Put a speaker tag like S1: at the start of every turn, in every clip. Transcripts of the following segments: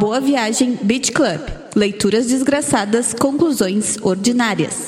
S1: Boa Viagem Beach Club. Leituras desgraçadas, conclusões ordinárias.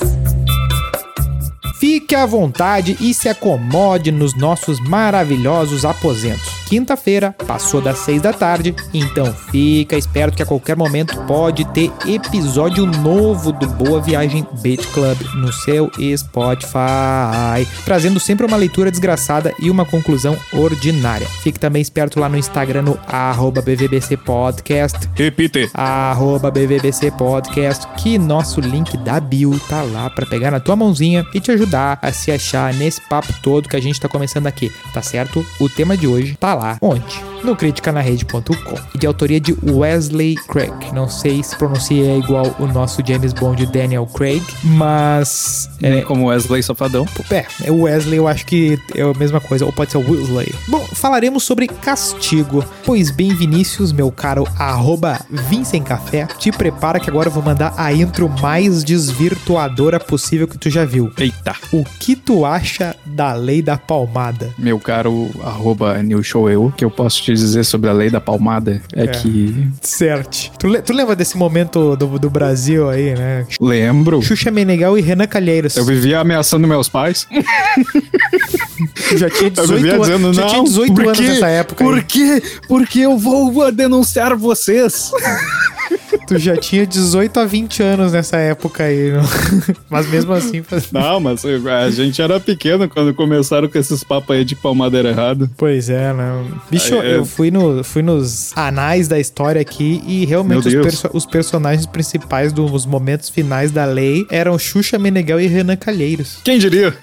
S2: Fique à vontade e se acomode nos nossos maravilhosos aposentos. Quinta-feira passou das seis da tarde, então fica esperto que a qualquer momento pode ter episódio novo do Boa Viagem Beach Club no seu Spotify, trazendo sempre uma leitura desgraçada e uma conclusão ordinária. Fique também esperto lá no Instagram no arroba BVBC Podcast.
S3: Repite.
S2: Arroba BVBC Podcast, que nosso link da bio tá lá para pegar na tua mãozinha e te ajudar a se achar nesse papo todo que a gente tá começando aqui, tá certo? O tema de hoje tá lá. Onde? No criticanarrede.com. De autoria de Wesley Craig. Não sei se pronuncia igual o nosso James Bond Daniel Craig, mas.
S3: É, como Wesley Safadão.
S2: É, é o Wesley eu acho que é a mesma coisa, ou pode ser o Wesley. Bom, falaremos sobre castigo. Pois bem, Vinícius, meu caro, arroba Café, te prepara que agora eu vou mandar a intro mais desvirtuadora possível que tu já viu.
S3: Eita.
S2: O que tu acha da lei da palmada?
S3: Meu caro, arroba New Show eu, que eu posso te dizer sobre a lei da palmada é, é. que.
S2: Certo. Tu, tu, lembra desse momento do, do Brasil aí, né?
S3: Lembro.
S2: Xuxa Menegal e Renan Calheiros.
S3: Eu vivia ameaçando meus pais.
S2: Já tinha 18, eu dizendo, já tinha 18 anos nessa época.
S3: Por quê? Porque eu vou denunciar vocês.
S2: Tu já tinha 18 a 20 anos nessa época aí, não? mas mesmo assim.
S3: Não, mas a gente era pequeno quando começaram com esses papos aí de palmadeira errado.
S2: Pois é, né? Bicho, aí, é... eu fui, no, fui nos anais da história aqui e realmente os, perso os, personagens principais dos momentos finais da lei eram Xuxa Meneghel e Renan Calheiros.
S3: Quem diria?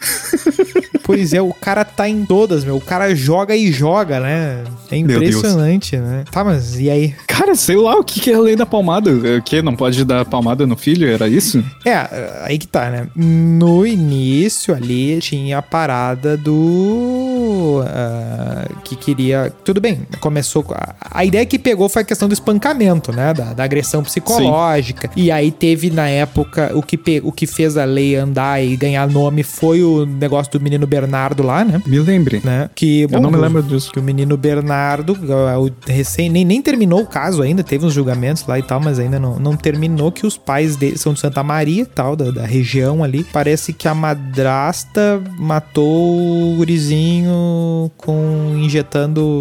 S2: Pois é, o cara tá em todas, meu. O cara joga e joga, né? É impressionante, né? Tá, mas e aí?
S3: Cara, sei lá, o que é a lei da palmada? O que? Não pode dar palmada no filho? Era isso?
S2: É, aí que tá, né? No início ali tinha a parada do. Uh, que queria. Tudo bem, começou. A, a ideia que pegou foi a questão do espancamento, né? Da, da agressão psicológica. Sim. E aí teve na época o que, pe... o que fez a lei andar e ganhar nome foi o negócio do menino Bernardo lá, né?
S3: Me lembre.
S2: Né? Que,
S3: bom, Eu não me lembro disso.
S2: Que o menino Bernardo, o recém, nem, nem terminou o caso ainda, teve uns julgamentos lá e tal, mas ainda não, não terminou. Que os pais dele são de Santa Maria, tal, da, da região ali. Parece que a madrasta matou o gurizinho com injetando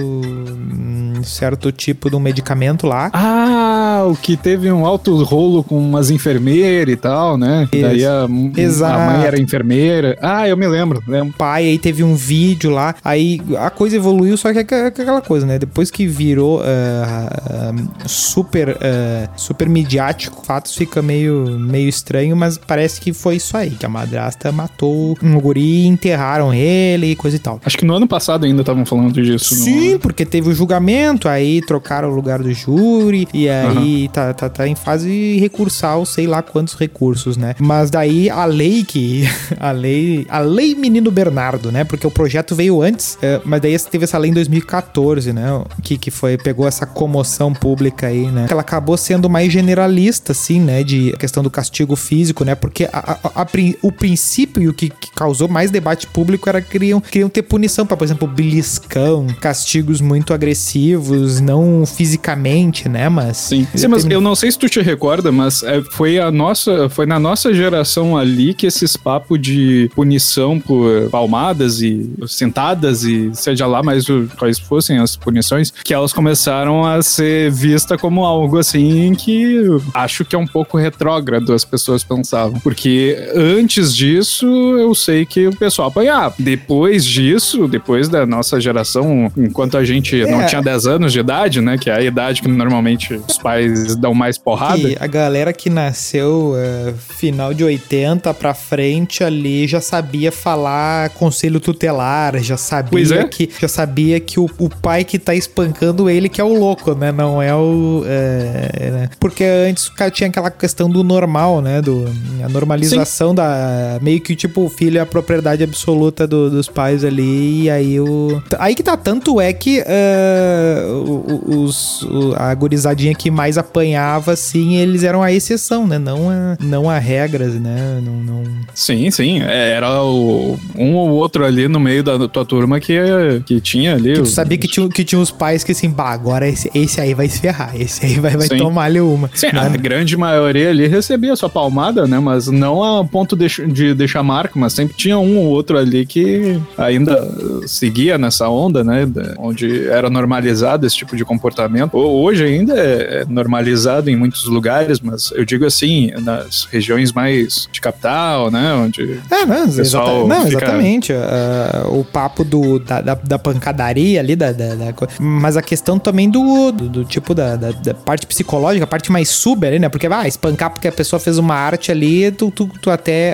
S2: um certo tipo de um medicamento lá.
S3: Ah, o que teve um alto rolo com umas enfermeiras e tal, né? Isso. Daí a, a mãe era enfermeira. Ah, eu me lembro, lembro
S2: pai, aí teve um vídeo lá, aí a coisa evoluiu, só que é aquela coisa, né? Depois que virou uh, uh, super, uh, super midiático, fatos fica meio, meio estranho, mas parece que foi isso aí, que a madrasta matou um guri, enterraram ele e coisa e tal.
S3: Acho que no ano passado ainda estavam falando disso.
S2: Sim, no... porque teve o julgamento, aí trocaram o lugar do júri, e aí uhum. tá, tá, tá em fase recursal, sei lá quantos recursos, né? Mas daí a lei que. A lei. A lei Menino Bernardo né? Porque o projeto veio antes, é, mas daí teve essa lei em 2014, né? Que, que foi, pegou essa comoção pública aí, né? Ela acabou sendo mais generalista, assim, né? De questão do castigo físico, né? Porque a, a, a, o princípio e o que, que, causou mais debate público era que queriam, queriam ter punição por exemplo, beliscão, castigos muito agressivos, não fisicamente, né? Mas.
S3: Sim, Sim mas eu não sei se tu te recorda, mas é, foi a nossa. Foi na nossa geração ali que esses papos de punição por palmadas e sentadas e seja lá mais quais fossem as punições, que elas começaram a ser vista como algo assim que acho que é um pouco retrógrado as pessoas pensavam. Porque antes disso, eu sei que o pessoal apanhava. Depois disso, depois da nossa geração, enquanto a gente é. não tinha 10 anos de idade, né, que é a idade que normalmente os pais dão mais porrada.
S2: E a galera que nasceu uh, final de 80 pra frente ali já sabia falar conselho tutelar, já sabia é. que já sabia que o, o, pai que tá espancando ele que é o louco, né? Não é o é, né? porque antes o cara tinha aquela questão do normal, né? Do a normalização Sim. da meio que tipo o filho é a propriedade absoluta do, dos pais ali e aí o aí que tá tanto é que uh, os, a gurizadinha que mais apanhava, assim, eles eram a exceção, né? Não a, não a regras, né? Não, não...
S3: Sim, sim. É, era o, um ou outro ali no meio da tua turma que, que tinha ali.
S2: Que tu sabia que tinha, que tinha os pais que assim, bah, agora esse, esse aí vai se ferrar, esse aí vai, vai
S3: Sim.
S2: tomar ali uma.
S3: Sim,
S2: né?
S3: a grande maioria ali recebia sua palmada, né? Mas não a ponto de, de deixar marca, mas sempre tinha um ou outro ali que ainda seguia nessa onda, né? Onde era normalizado esse tipo de comportamento. Ho- Hoje ainda é é normalizado em muitos lugares, mas eu digo assim, nas regiões mais de capital, né? Onde
S2: É, não, exata- não,
S3: fica-
S2: exatamente. ah, o papo do, da, da, da pancadaria ali, da, da- da mas a questão também do, do, do tipo da, da, da parte psicológica, a parte mais sub ali, né? Porque, ah, espancar porque a pessoa fez uma arte ali, tu, tu, tu até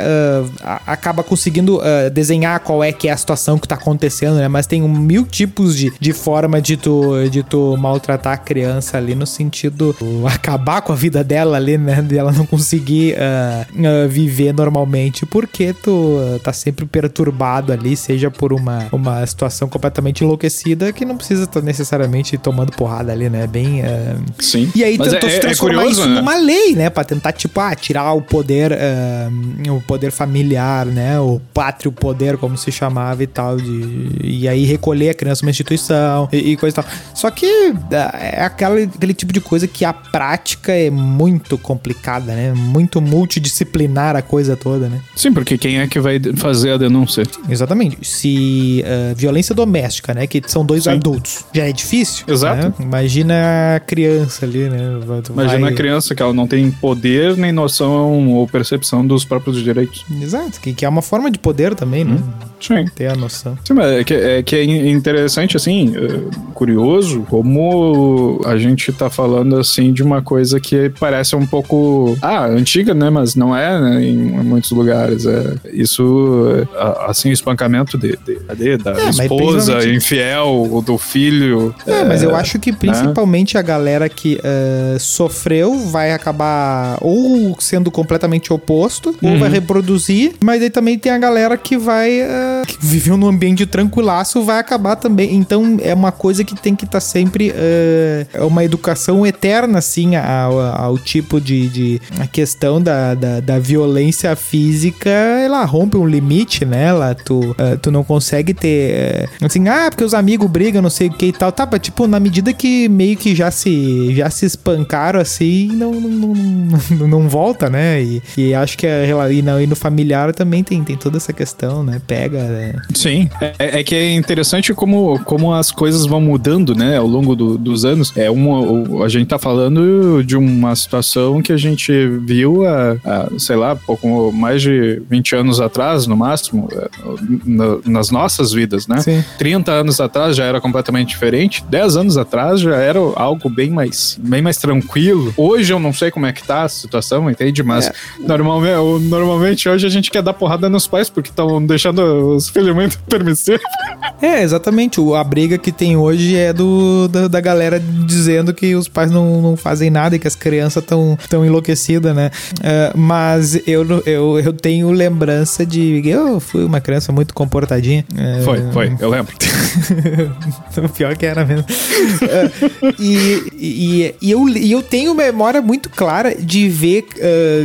S2: a- acaba conseguindo ah, desenhar qual é que é a situação que tá acontecendo, né? Mas tem um mil tipos de, de forma de tu, de tu maltratar a criança ali no sentido uh, acabar com a vida dela ali, né? De ela não conseguir ah, ah, viver normalmente porque tu ah, tá sempre perturbado ali, seja por uma, uma situação completamente enlouquecida que não precisa estar necessariamente tomando porrada ali, né? Bem.
S3: Sim.
S2: e aí tentou
S3: é-
S2: se
S3: é
S2: transformar
S3: curioso,
S2: isso
S3: né?
S2: numa lei, né? Pra tentar, tipo, ah, tirar o poder, o poder familiar, né? O pátrio poder, como se chamava e tal. De, e aí recolher a criança numa instituição e, e coisa e tal. Só que ah, é aquela, aquele tipo de coisa que a prática é muito complicada, né? Muito multidisciplinar a coisa toda, né?
S3: Sim, porque quem é que vai fazer a denúncia?
S2: Exatamente. Se ah, violência doméstica, né? Que são dois
S3: Sim.
S2: adultos, já é difícil.
S3: Exato.
S2: né? Imagina a criança ali, né? Vai-
S3: Imagina
S2: vai-
S3: a criança que ela não tem poder nem noção ou percepção dos próprios direitos.
S2: Exato, que, que é uma forma de poder também, né?
S3: Sim.
S2: Ter a noção.
S3: Sim, mas é que é, que é interessante, assim, é, curioso, como a gente tá falando, assim, de uma coisa que parece um pouco, ah, antiga, né, mas não é, né, em muitos lugares. É, isso, é, a- assim, o espancamento de, de- de- da
S2: É,
S3: esposa
S2: principalmente-
S3: infiel, ou do filho.
S2: É, mas eu acho que principalmente a galera que eh, sofreu vai acabar ou sendo completamente oposto, ou vai reproduzir, mas aí também tem a galera que vai. eh, que viveu num ambiente tranquilaço, vai acabar também. Então é uma coisa que tem que estar sempre. eh, É uma educação eterna, assim, ao, ao tipo de. de a questão da, da, da violência física, ela rompe um limite, né? Ela, tu, eh, tu não consegue ter. eh, assim, ah, porque os amigos brigam, não sei o que e tal. Tá, mas, tipo, na medida que meio que já se, já se espancaram assim, não, não, não, não, não volta, né? E, e acho que a, rela- e, no, e no familiar também tem, tem toda essa questão, né? Pega. né?
S3: Sim, é, é que é interessante como, como as coisas vão mudando, né, ao longo do- dos anos. É uma, a gente tá falando de uma situação que a gente viu há, há, sei lá, pouco mais de 20 anos atrás, no máximo, é, na- nas nossas vidas, né?
S2: Sim.
S3: 30 anos atrás já era completamente diferente, 10 anos atrás já era algo bem mais, bem mais tranquilo. Hoje eu não sei como é que tá a situação, entende? Mas normalmente, normalmente hoje a gente quer dar porrada nos pais porque estão deixando os filhos muito permissivos.
S2: É, exatamente. O- A briga que tem hoje é do, da, da galera dizendo que os pais não, não fazem nada e que as crianças estão tão enlouquecidas, né? É, mas eu, eu, eu tenho lembrança de. Eu fui uma criança muito comportadinha. É,
S3: Foi, foi, eu lembro.
S2: pior que era mesmo. É, e, e, e eu, e eu tenho memória muito clara de ver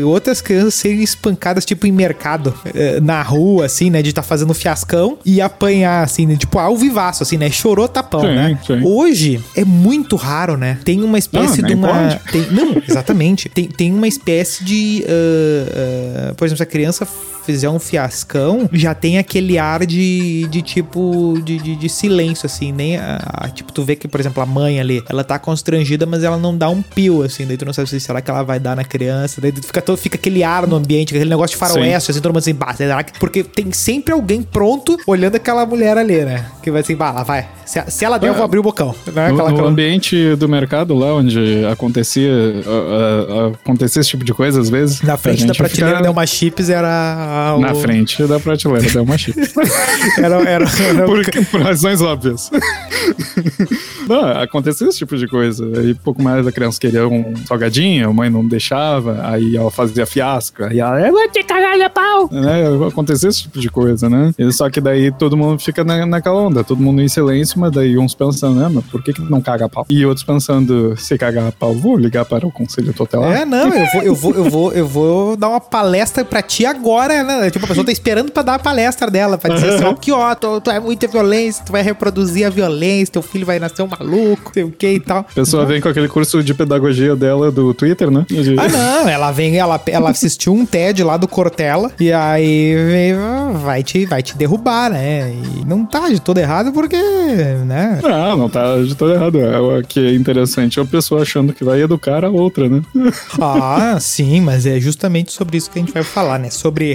S2: outras crianças serem espancadas, tipo, em mercado, na rua, assim, né? De estar fazendo fiascão e assim, né, tipo, ao vivaço, assim, né? Chorou tapão,
S3: Sim,
S2: né?
S3: sim.
S2: Hoje é muito raro, né? Tem uma espécie
S3: Não,
S2: de uma. Tem, não, exatamente. Tem, tem uma espécie de. ah, ah, por exemplo, se a criança fizer um fiascão, já tem aquele ar de, de tipo de, de, de silêncio, assim, nem a, a- tipo, tu vê que, por exemplo, a mãe ali, ela tá constrangida, mas ela não dá um pio, assim, daí tu não sabe se será que ela vai dar na criança, daí fica, todo, fica aquele ar no ambiente, aquele negócio de faroeste, assim, todo mundo assim, bah, será que... Porque tem sempre alguém pronto olhando aquela mulher ali, né? Que vai assim, bah, lá vai. Se, se ela der, eu vou abrir o bocão. Né?
S3: No,
S2: Aquela,
S3: no ambiente do mercado lá onde acontecia, ah, ah, acontecia esse tipo de coisa às vezes.
S2: Na frente da prateleira
S3: fica
S2: da uma chips era. o-
S3: Na frente da prateleira da uma chip.
S2: Era, era, era
S3: por, por razões óbvias. Não, acontecia esse tipo de coisa. Aí pouco mais a criança queria um salgadinho, a mãe não deixava, aí ela fazia fiasco, aí ela, eu vou te cagar a pau! Né? Acontecia esse tipo de coisa, né? E só que daí todo mundo fica na, naquela onda, todo mundo em silêncio, mas daí uns pensando, né? mas por que, que não caga a pau? E outros pensando, se cagar a pau, vou ligar para o conselho tutelar.
S2: É, não, eu vou, eu vou, eu vou, eu vou dar uma palestra pra ti agora, né? Tipo, a pessoa tá esperando pra dar a palestra dela, pra dizer assim, ó, que ó, tu, tu é muita violência, tu vai reproduzir a violência, teu filho vai nascer um maluco, sei o que e tal.
S3: A pessoa vem com aquele curso de pedagogia dela do Twitter, né? De-
S2: Ah, não, ela vem, ela, ela assistiu um TED lá do Cortella e aí vem, vai te, vai te derrubar, né? E não tá de todo errado porque, né?
S3: Não, não tá de todo errado. É, O que é interessante é a pessoa achando que vai educar a outra, né?
S2: Ah, sim, mas é justamente sobre isso que a gente vai falar, né? Sobre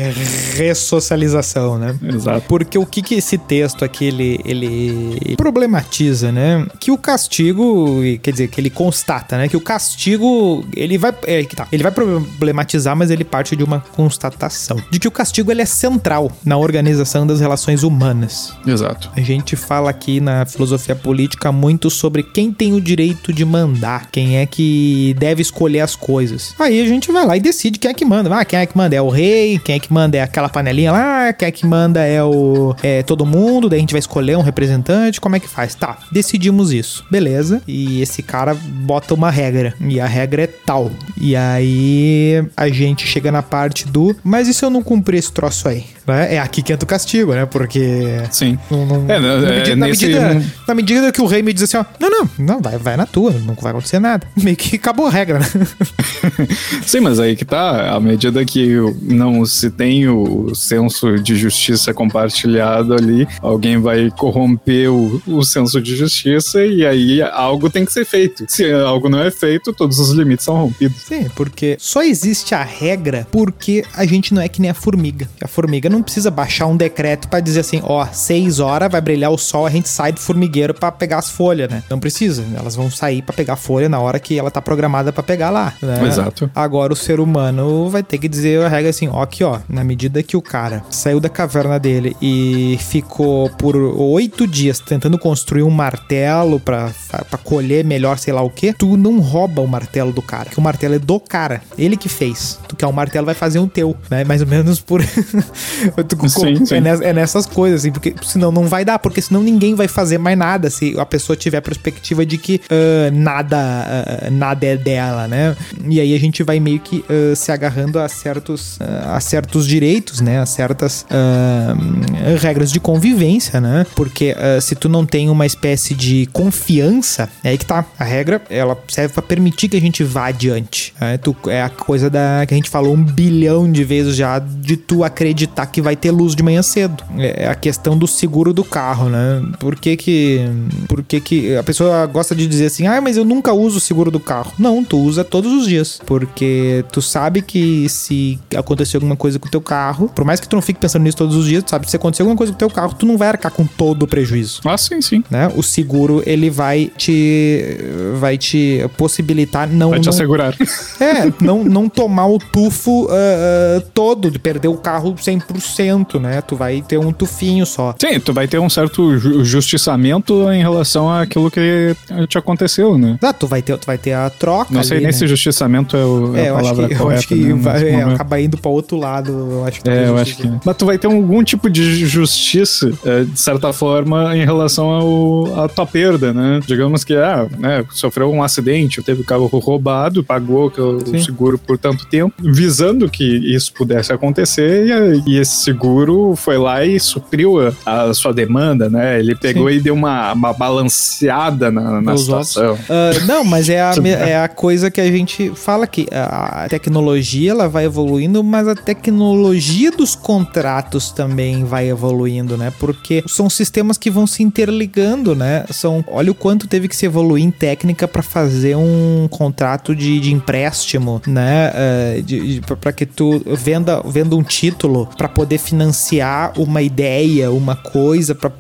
S2: ressocialização, né?
S3: Exato.
S2: Porque o que, que esse texto aqui ele, ele problematiza, né? Que o castigo, quer dizer, que ele constata, né? Que o castigo ele vai, é, tá, ele vai problematizar, mas ele parte de uma constatação de que o castigo ele é central na organização das relações humanas.
S3: Exato.
S2: A gente fala aqui na filosofia política muito sobre quem tem o direito de mandar, quem é que deve escolher as coisas. Aí a gente vai lá e decide quem é que manda. Ah, quem é que manda é o rei, quem é que manda é aquela panelinha lá, quem é que manda é o é todo mundo, daí a gente vai escolher um representante, como é que faz? Tá, decidimos isso. Beleza? E esse cara bota uma regra, e a regra é tal. E aí a gente chega na parte do, mas e se eu não cumprir esse troço aí? Né? É aqui que entra o castigo, né? Porque
S3: Sim.
S2: não, não-
S3: É,
S2: na,
S3: é,
S2: medida, na,
S3: nesse-
S2: medida, na medida que o rei me diz assim, ó, não, não, não, vai, vai na tua, não vai acontecer nada. Meio que acabou a regra, né?
S3: Sim, mas aí que tá, à medida que não se tem o senso de justiça compartilhado ali, alguém vai corromper o, o senso de justiça e aí algo tem que ser feito. Se algo não é feito, todos os limites são rompidos.
S2: Sim, porque só existe a regra porque a gente não é que nem a formiga. A formiga não precisa baixar um decreto pra dizer assim, ó, seis horas vai brilhar o sol, a gente sai do formigueiro pra pegar as folhas, né? Não precisa, elas vão sair pra pegar a folha na hora que ela tá programada pra pegar lá, né?
S3: Exato.
S2: Agora o ser humano vai ter que dizer a regra assim, ó, aqui ó, na medida que o cara saiu da caverna dele e ficou por oito dias tentando construir um martelo pra, pra colher melhor sei lá o que, tu não rouba o martelo do cara, que o martelo é do cara, ele que fez. Tu quer um martelo, vai fazer um teu, né? Mais ou menos por... Tu-
S3: Sim, sim.
S2: É, é nessas coisas, assim, porque senão não vai dar, porque senão ninguém vai fazer mais nada se a pessoa tiver a perspectiva de que ah, nada, ah, nada é dela, né? E aí a gente vai meio que ah, se agarrando a certos, a certos direitos, né? A certas regras de convivência, né? Porque se tu não tem uma espécie de confiança, é aí que tá. A regra, ela serve pra permitir que a gente vá adiante. né? Tu, é a coisa da que a gente falou um bilhão de vezes já de tu acreditar que vai ter luz de manhã cedo. É a questão do seguro do carro, né? Por que que, por que que a pessoa gosta de dizer assim, ah, mas eu nunca uso o seguro do carro. Não, tu usa todos os dias. Porque tu sabe que se acontecer alguma coisa com o teu carro, por mais que tu não fique pensando nisso todos os dias, tu sabe que se acontecer alguma coisa com o teu carro, tu não vai arcar com todo o prejuízo
S3: Ah, sim, sim.
S2: né? O seguro ele vai te vai te possibilitar não
S3: Vai te
S2: não,
S3: assegurar.
S2: é, não, não tomar o tufo ah, ah, todo de perder o carro 100%, né? Tu vai ter um tufinho só.
S3: Sim, tu vai ter um certo ju- justiçamento em relação àquilo que te aconteceu, né?
S2: Ah, tu vai ter tu vai ter a troca
S3: Não sei
S2: ali,
S3: nem
S2: né?
S3: se justiçamento é, o, é
S2: É,
S3: a
S2: eu
S3: palavra
S2: que, eu
S3: correta.
S2: acho que
S3: né,
S2: vai, é, acaba indo pra outro lado. Eu acho que
S3: É, eu acho que. Mas tu vai ter algum tipo de justiça, é, de certa forma, em relação ao, à tua perda, né? Digamos que, ah, né, sofreu um acidente, teve o carro roubado, pagou o
S2: Sim.
S3: seguro por tanto tempo, visando que isso pudesse acontecer, e, e esse seguro foi lá e supriu a, a sua demanda, né? Ele pegou e deu uma, uma balanceada na, na situação.
S2: Ah, não, mas é a, é a coisa que a gente fala que a tecnologia ela vai evoluindo, mas a tecnologia dos contratos também vai evoluindo, né? Porque são sistemas que vão se interligando, né? São, olha o quanto teve que se evoluir em técnica para fazer um contrato de, de empréstimo, né? Ah, de, para que tu venda, venda um título para poder financiar uma ideia, uma coisa para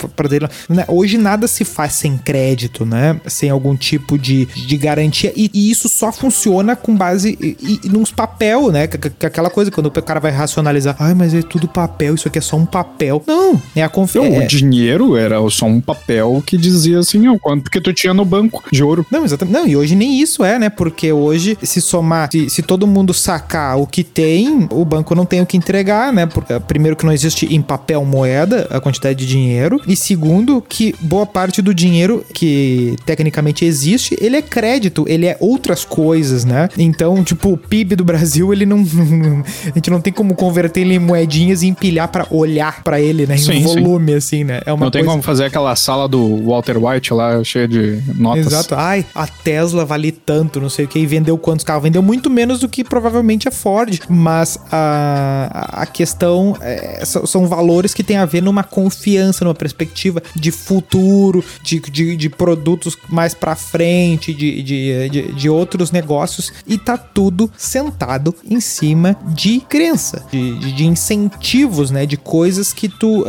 S2: né? Hoje nada se faz sem crédito, né? Sem algum tipo de, de garantia. E, e isso só funciona com base e, e, nos papel, né? Que- que- Aquela coisa, quando o cara vai racionalizar, ai, mas é tudo papel, isso aqui é só um papel. Não, é a
S3: Então,
S2: confiança.
S3: o dinheiro era só um papel que dizia assim, ó, quanto que tu tinha no banco de ouro.
S2: Não, exatamente. Não, e hoje nem isso é, né? Porque hoje, se somar, se, se todo mundo sacar o que tem, o banco não tem o que entregar, né? Porque, primeiro, que não existe em papel moeda quantidade de dinheiro, e segundo, que boa parte do dinheiro que tecnicamente existe, ele é crédito, ele é outras coisas, né? Então, tipo, o PIB do Brasil, ele não. a gente não tem como converter ele em moedinhas e empilhar para olhar para ele, né? Em sim, volume, sim. assim, né?
S3: É uma não tem como fazer aquela sala do Walter White lá, cheia de notas.
S2: Exato. Ai, a Tesla vale tanto, não sei o que, e vendeu quantos carros? Vendeu muito menos do que provavelmente a Ford. Mas a, a questão é, são valores que tem a ver numa confiança, numa perspectiva de futuro, de, de, de produtos mais para frente, de, de, de, de, outros negócios, e tá tudo sentado em cima de crença, de, de, de incentivos, né? De coisas que tu uh,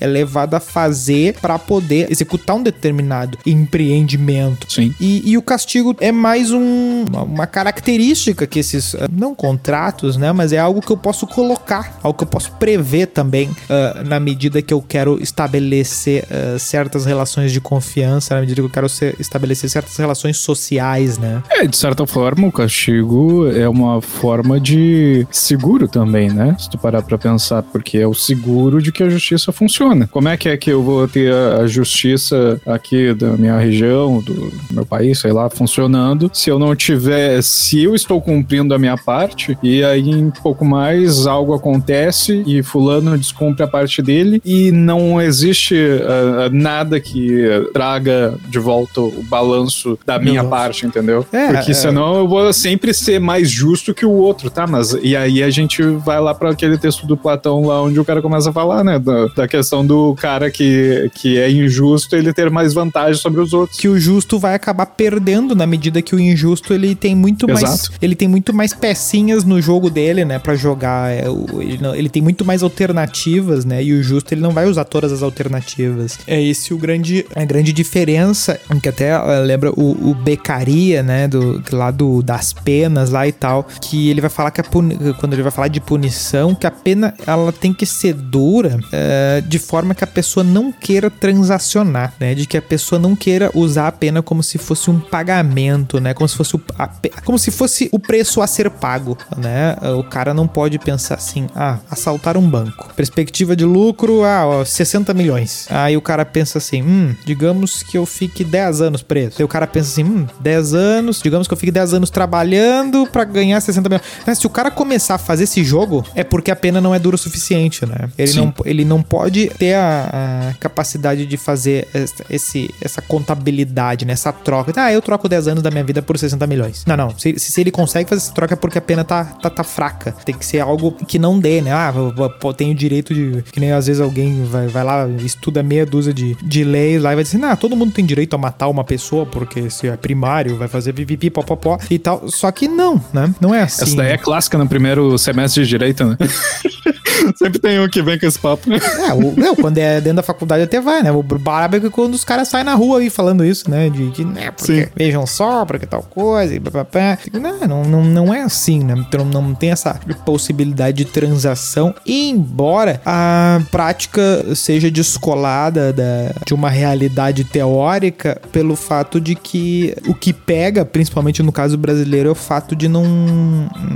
S2: é levado a fazer para poder executar um determinado empreendimento.
S3: Sim.
S2: E, e o castigo é mais um, uma característica que esses, uh, não contratos, né? Mas é algo que eu posso colocar, algo que eu posso prever também uh, na medida que eu quero estabelecer uh, certas relações de confiança, na medida que eu quero ser, estabelecer certas relações sociais, né?
S3: É, de certa forma, o castigo é uma forma de seguro também, né? Se tu parar pra pensar, porque é o seguro de que a justiça funciona. Como é que é que eu vou ter a justiça aqui da minha região, do meu país, sei lá, funcionando, se eu não tiver, se eu estou cumprindo a minha parte e aí em pouco mais algo acontece e fulano descumpre a parte dele e não existe uh, nada que traga de volta o balanço da minha Nossa. parte, entendeu? É, Porque é. senão eu vou sempre ser mais justo que o outro, tá? Mas e aí a gente vai lá para aquele texto do Platão lá onde o cara começa a falar, né, da, da questão do cara que, que é injusto ele ter mais vantagem sobre os outros.
S2: Que o justo vai acabar perdendo na medida que o injusto ele tem muito Exato. mais ele tem muito mais pecinhas no jogo dele, né, para jogar. É, ele, não, ele tem muito mais alternativas, né? E o justo ele não vai usar todas as alternativas. É esse o grande a grande diferença, que até uh, lembra o, o Becaria, né, do lá do das penas lá e tal, que ele vai falar que a puni, quando ele vai falar de punição, que a pena ela tem que ser dura uh, de forma que a pessoa não queira transacionar, né? De que a pessoa não queira usar a pena como se fosse um pagamento, né? Como se fosse o, a, como se fosse o preço a ser pago, né? O cara não pode pensar assim, ah, assaltar um banco. Perspectiva de lucro, ah, ó, 60 milhões. Aí o cara pensa assim, hum, digamos que eu fique 10 anos preso. Aí o cara pensa assim, hum, 10 anos, digamos que eu fique 10 anos trabalhando para ganhar 60 milhões. Mas se o cara começar a fazer esse jogo, é porque a pena não é dura o suficiente, né? Ele, não, ele não pode ter a, a capacidade de fazer esse, essa contabilidade, né? Essa troca. Ah, eu troco 10 anos da minha vida por 60 milhões. Não, não. Se, se ele consegue fazer essa troca é porque a pena tá, tá, tá fraca. Tem que ser algo que não dê, né? Ah, eu, tenho o direito de. Que nem às vezes alguém vai, vai lá, estuda meia dúzia de, de leis lá e vai dizer, ah, todo mundo tem direito a matar uma pessoa porque se é primário, vai fazer pipipi, popopó e tal. Só que não, né? Não é assim.
S3: Essa daí é clássica no primeiro semestre de direito, né? Sempre tem um que vem com esse papo.
S2: É, o, não, quando é dentro da faculdade até vai, né? O brabo é quando os caras saem na rua aí falando isso, né? De, de né, porque Sim. vejam só, porque tal coisa, e papapá. Não, não, não, não é assim, né? Então não tem essa possibilidade de transação, embora a prática seja descolada da, de uma realidade teórica pelo fato de que o que pega, principalmente no caso brasileiro, é o fato de não,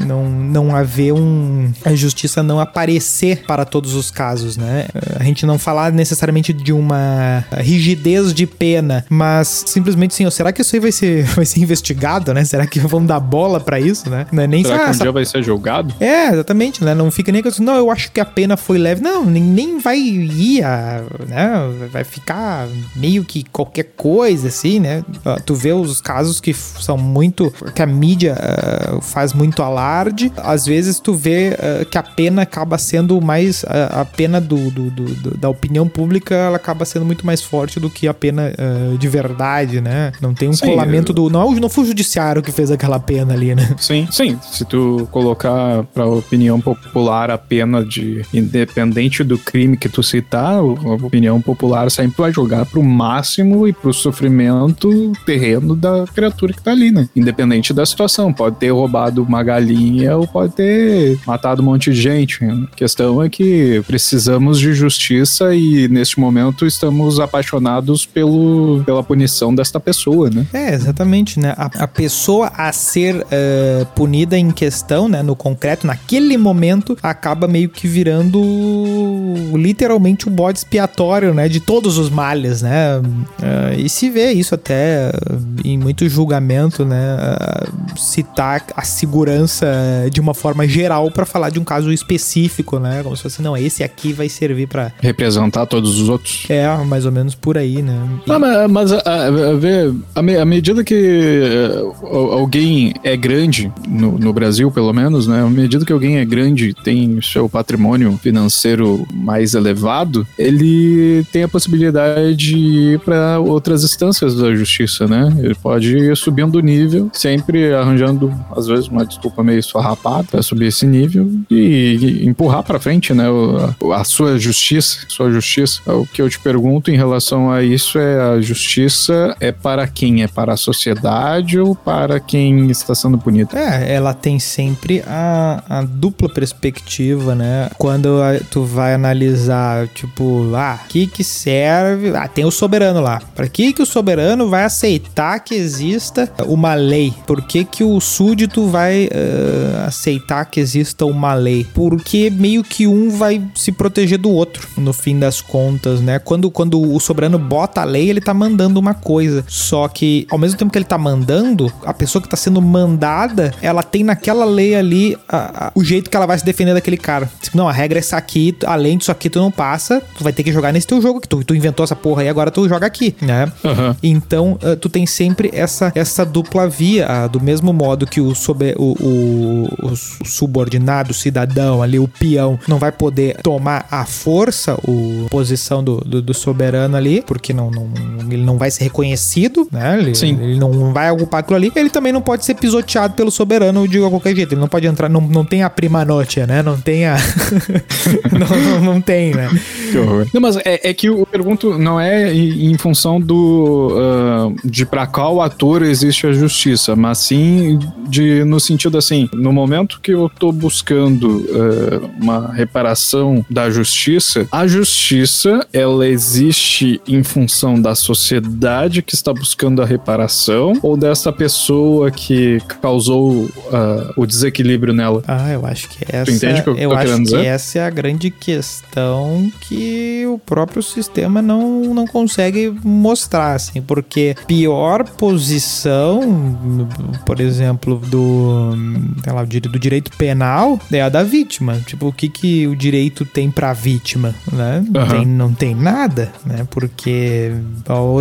S2: não, não haver um. a justiça não aparecer para todos os casos, né? A gente não falar necessariamente de uma rigidez de pena, mas simplesmente assim, será que isso aí vai ser, vai ser investigado, né? Será que vão dar bola para isso, né?
S3: Não
S2: é
S3: nem será que um essa... dia vai ser julgado?
S2: É, exatamente, né? Não fica nem com não, eu acho que a pena foi leve. Não, nem, nem vai ir, a, né? Vai ficar meio que qualquer coisa, assim, né? Tu vê os casos que são muito. que a mídia uh, faz muito alarde. Às vezes tu vê uh, que a pena acaba sendo mais. Uh, a pena do, do, do, da opinião pública ela acaba sendo muito mais forte do que a pena de verdade, né? Não tem um sim, colamento eu... do. Não, não foi o judiciário que fez aquela pena ali, né?
S3: Sim, sim. Se tu colocar pra opinião popular a pena de. independente do crime que tu citar, a opinião popular sempre vai jogar pro máximo e pro sofrimento terreno da criatura que tá ali, né? Independente da situação. Pode ter roubado uma galinha ou pode ter matado um monte de gente. A questão é que precisamos de justiça e neste momento estamos apaixonados pelo, pela punição desta pessoa, né?
S2: É, exatamente, né? A, a pessoa a ser uh, punida em questão, né, no concreto, naquele momento, acaba meio que virando literalmente o bode expiatório, né, de todos os males, né? Uh, e se vê isso até uh, em muito julgamento, né? citar a segurança de uma forma geral para falar de um caso específico, né? Como se fosse, não, esse aqui vai servir para
S3: representar todos os outros.
S2: É, mais ou menos por aí, né?
S3: Não, mas, mas a, a, a, medida que uh, alguém é grande, no, no Brasil pelo menos, né? À medida que alguém é grande, tem seu patrimônio financeiro mais elevado, ele tem a possibilidade de ir para outras instâncias da justiça, né? Ele pode ir subindo o nível, sempre arranjando, às vezes, uma desculpa meio esfarrapada para subir esse nível e, e empurrar para frente, né? A, a, sua justiça, sua justiça. O que eu te pergunto em relação a isso é a justiça é para quem? É para a sociedade ou para quem está sendo punido?
S2: É, ela tem sempre a, a dupla perspectiva, né? Quando tu vai analisar, tipo, ah, que que serve? Ah, tem o soberano lá. Para que que o soberano vai aceitar que exista uma lei? Por que que o súdito vai uh, aceitar que exista uma lei? Porque meio que um vai se proteger do outro, no fim das contas, né? Quando, quando o soberano bota a lei, ele tá mandando uma coisa. Só que, ao mesmo tempo que ele tá mandando, a pessoa que tá sendo mandada, ela tem naquela lei ali a, a, o jeito que ela vai se defender daquele cara. Tipo, não, a regra é essa aqui, além disso aqui tu não passa, tu vai ter que jogar nesse teu jogo que tu, tu inventou essa porra aí, agora tu joga aqui, né? Uhum. Então, uh, tu tem sempre essa, essa dupla via, uh, do mesmo modo que o, sober, o, o, o, subordinado, o cidadão ali, o peão, não vai poder tomar a força, a posição do, do, do, soberano ali, porque não, não, ele não vai ser reconhecido, né? Ele, Sim. ele não vai ocupar aquilo ali. Ele também não pode ser pisoteado pelo soberano de qualquer jeito. Ele não pode entrar, não, não tem a prima noite, né? Não tem a. não, não, não, tem, né?
S3: Que horror. Não, mas é, é que eu pergunto, não é em função do. Uh, de pra qual ator existe a justiça, mas sim de no sentido assim, no momento que eu tô buscando uh, uma reparação da justiça, a justiça ela existe em função da sociedade que está buscando a reparação ou dessa pessoa que causou uh, o desequilíbrio nela?
S2: Ah, eu acho que essa. Tu entende o que eu, eu tô acho que dizer? essa é a grande questão que o próprio sistema não, não consegue mostrar, assim, porque pior posição, por exemplo, do, lá, do direito penal é a da vítima. Tipo, que, que o direito tem pra vítima, né? Uhum. Tem, não tem nada, né? Porque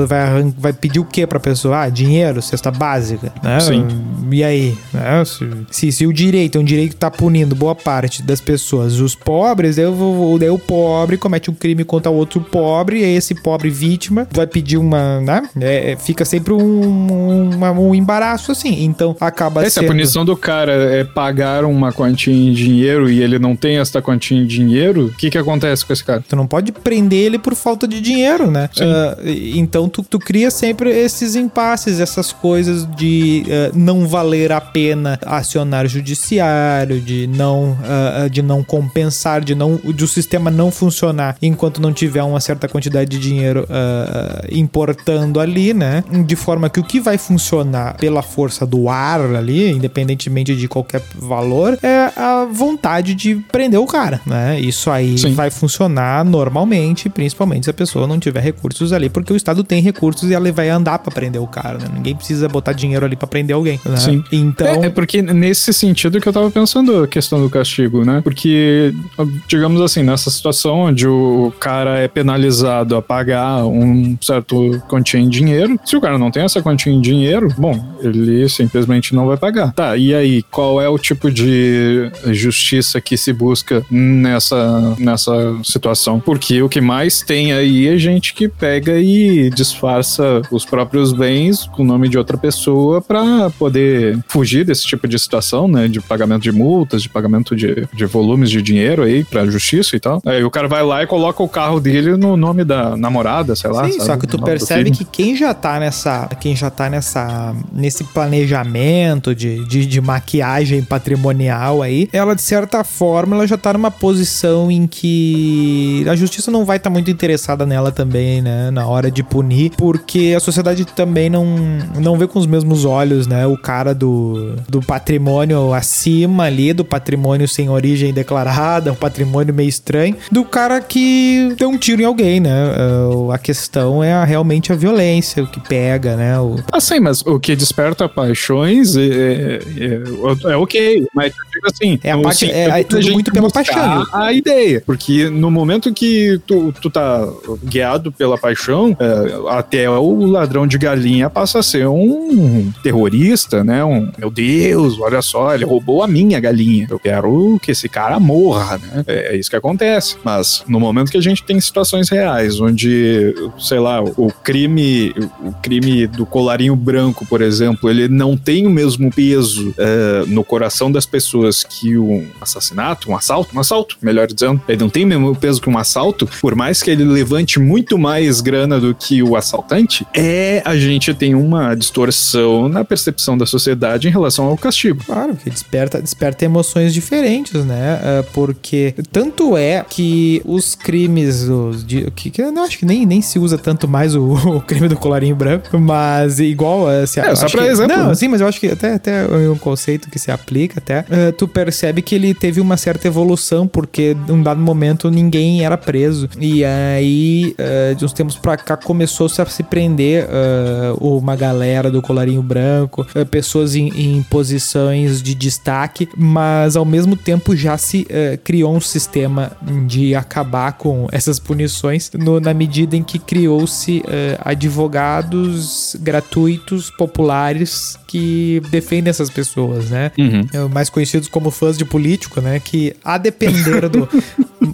S2: vai, vai pedir o que pra pessoa? Ah, dinheiro, cesta básica, né? Sim. E aí? Né? Se, se, se, o direito é um direito que tá punindo boa parte das pessoas, os pobres, daí, eu, daí o pobre comete um crime contra o outro pobre, e esse pobre vítima vai pedir uma, né? É, é fica sempre um, uma, um embaraço assim. Então acaba
S3: Essa sendo... a punição do cara é pagar uma quantia em dinheiro e ele não tem essa quantia em dinheiro, o que que acontece com esse cara?
S2: Tu não pode prender ele por falta de dinheiro, né? Uh, então tu, tu cria sempre esses impasses, essas coisas de uh, não valer a pena acionar judiciário, de não, uh, de não compensar, de não de o sistema não funcionar enquanto não tiver uma certa quantidade de dinheiro importando ali, né? De forma que o que vai funcionar pela força do ar ali, independentemente de qualquer valor, é a vontade de prender o cara, né? Isso aí Sim. vai funcionar normalmente, principalmente se a pessoa não tiver recursos ali, porque o Estado tem recursos e ela vai andar para prender o cara, né? Ninguém precisa botar dinheiro ali para prender alguém, né?
S3: Sim. Então... É, é, porque nesse sentido que eu tava pensando a questão do castigo, né? Porque, digamos assim, nessa situação onde o cara é penalizado a pagar um certo quantia em dinheiro, se o cara não tem essa quantia em dinheiro, bom, ele simplesmente não vai pagar. Tá, e aí, qual é o tipo de justiça que se busca nessa, nessa situação? Porque o que mais tem aí é gente que pega e disfarça os próprios bens com o nome de outra pessoa para poder fugir desse tipo de situação, né? De pagamento de multas, de pagamento de, de volumes de dinheiro aí pra justiça e tal. Aí o cara vai lá e coloca o carro dele no nome da namorada, sei lá.
S2: Sim, sabe? só que tu percebe que quem já tá nessa, quem já tá nessa, nesse planejamento de, de, de maquiagem patrimonial aí, ela de certa forma, ela já tá numa posição em que a justiça não vai estar tá muito interessada nela também, né, na hora de punir, porque a sociedade também não, não vê com os mesmos olhos, né, o cara do, do patrimônio acima ali, do patrimônio sem origem declarada, um patrimônio meio estranho, do cara que deu um tiro em alguém, né, a questão é realmente a violência, o que pega, né. O...
S3: Ah, sim, mas o que desperta paixões é, é, é, é ok, mas assim,
S2: é a parte, é, é tudo muito pela paixão.
S3: A ideia, porque no momento que tu, tu tá guiado pela paixão, é, até o ladrão de galinha passa a ser um terrorista, né? Um, meu Deus, olha só, ele roubou a minha galinha. Eu quero que esse cara morra, né? É, é isso que acontece. Mas no momento que a gente tem situações reais, onde, sei lá, o crime, o crime do colarinho branco, por exemplo, ele não tem o mesmo peso é, no coração das pessoas que um assassinato, um assalto, um assalto, melhor dizendo, ele não tem o mesmo peso que um assalto, por mais que ele levante muito mais grana do que o assaltante, é a gente tem uma distorção na percepção da sociedade em relação ao castigo.
S2: Claro, que desperta, desperta emoções diferentes, né? Uh, porque tanto é que os crimes os, de, que, que eu acho que nem, nem se usa tanto mais o, o crime do colarinho branco, mas igual uh, se,
S3: é, só pra
S2: que,
S3: exemplo.
S2: Não, sim, mas eu acho que até, até um conceito que se aplica até, uh, tu percebe que ele teve uma certa evolução, porque num dado momento ninguém era preso. E aí, uh, de uns tempos pra cá, começou -se a se prender uh, uma galera do colarinho branco, uh, pessoas em, em, posições de destaque, mas ao mesmo tempo já se criou um sistema de acabar com essas punições no, na medida em que criou-se advogados gratuitos, populares, que defendem essas pessoas, né? Uhum. mais conhecidos como fãs de político, né? Que a depender do.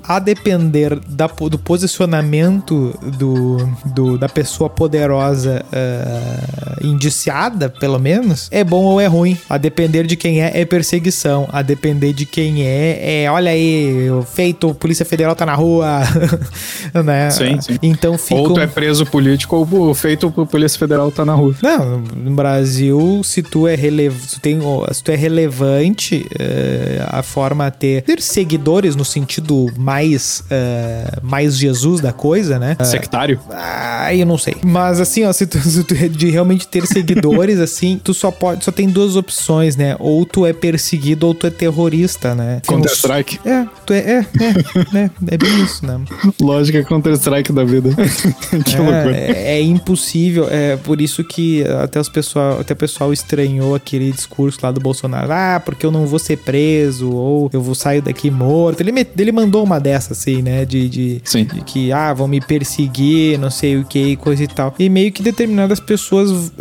S2: a depender da, do posicionamento do, do, da pessoa poderosa uh, indiciada, pelo menos, é bom ou é ruim. A depender de quem é, é perseguição. A depender de quem é, é olha aí, feito, Polícia Federal tá na rua, né?
S3: Sim, sim.
S2: Então fica.
S3: Ou tu é preso político ou feito Polícia Federal tá na rua.
S2: Não, no Brasil, se tu é, rele... se tu tem... se tu é relevante, uh, a forma a ter, ter seguidores no sentido mais, uh, mais Jesus da coisa, né?
S3: Sectário?
S2: Ah, eu não sei. Mas assim, ó, se tu, se tu de realmente ter seguidores, assim, tu só pode, só tem duas opções, né? Ou tu é perseguido ou tu é terrorista, né?
S3: Counter-Strike?
S2: É, tu é, é, é, é, é bem isso, né?
S3: Lógica Counter-Strike da vida.
S2: que é, loucura. É, é, impossível, é por isso que até os pessoal, até o pessoal estranhou aquele discurso lá do Bolsonaro, ah, porque eu não vou ser preso, ou eu vou sair daqui morto. Ele, ele mandou uma dessa, assim, né? De, de,
S3: de,
S2: que, ah, vão me perseguir, não sei o que, coisa e tal. E meio que determinadas pessoas uh,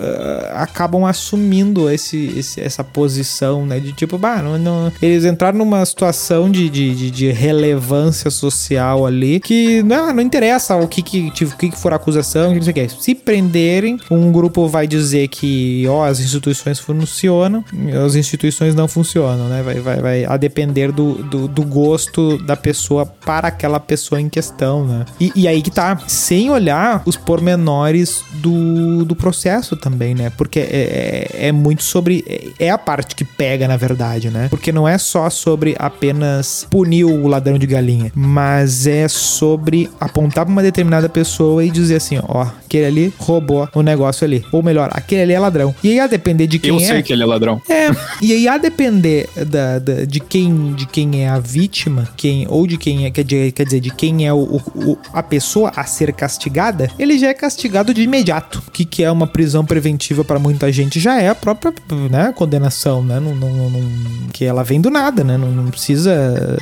S2: acabam assumindo esse, esse, essa posição, né? De tipo, bah, não, não... eles entraram numa situação de, de, de, relevância social ali que não, não interessa o que, que, tipo, o que, que for acusação, não sei o que. Se prenderem, um grupo vai dizer que, ó, as instituições funcionam, as instituições não funcionam, né? Vai, vai, vai a depender do, do, do gosto da pessoa para aquela pessoa em questão, né? E, e, aí que tá, sem olhar os pormenores do, do processo também, né? Porque é, é, é muito sobre. É, é a parte que pega, na verdade, né? Porque não é só sobre apenas punir o ladrão de galinha, mas é sobre apontar pra uma determinada pessoa e dizer assim: ó, aquele ali roubou o negócio ali. Ou melhor, aquele ali é ladrão. E aí, a depender de quem
S3: Eu
S2: é. Eu
S3: sei que ele é ladrão.
S2: É. e aí, a depender da, da, de, quem, de quem é a vítima, quem ou de quem é, quer dizer, de quem é o, o, a pessoa a ser castigada, ele já é castigado de imediato. O que, que é uma prisão preventiva para muita gente já é a própria né, condenação, né? Não, não, não, que ela vem do nada, né? Não, precisa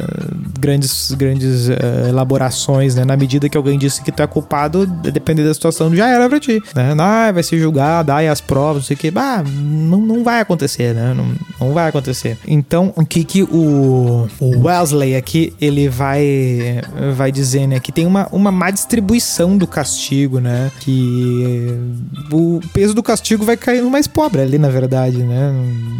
S2: grandes, grandes uh, elaborações, né? Na medida que alguém disse que tu é culpado, dependendo da situação, já era pra ti, né? Ah, vai ser julgado, aí as provas, não sei o que. Ah, não, não vai acontecer, né? Não, não vai acontecer. Então, o que que o, o Wesley aqui, ele vai vai dizer, né, que tem uma, uma má distribuição do castigo, né? Que o peso do castigo vai cair no mais pobre ali, na verdade, né?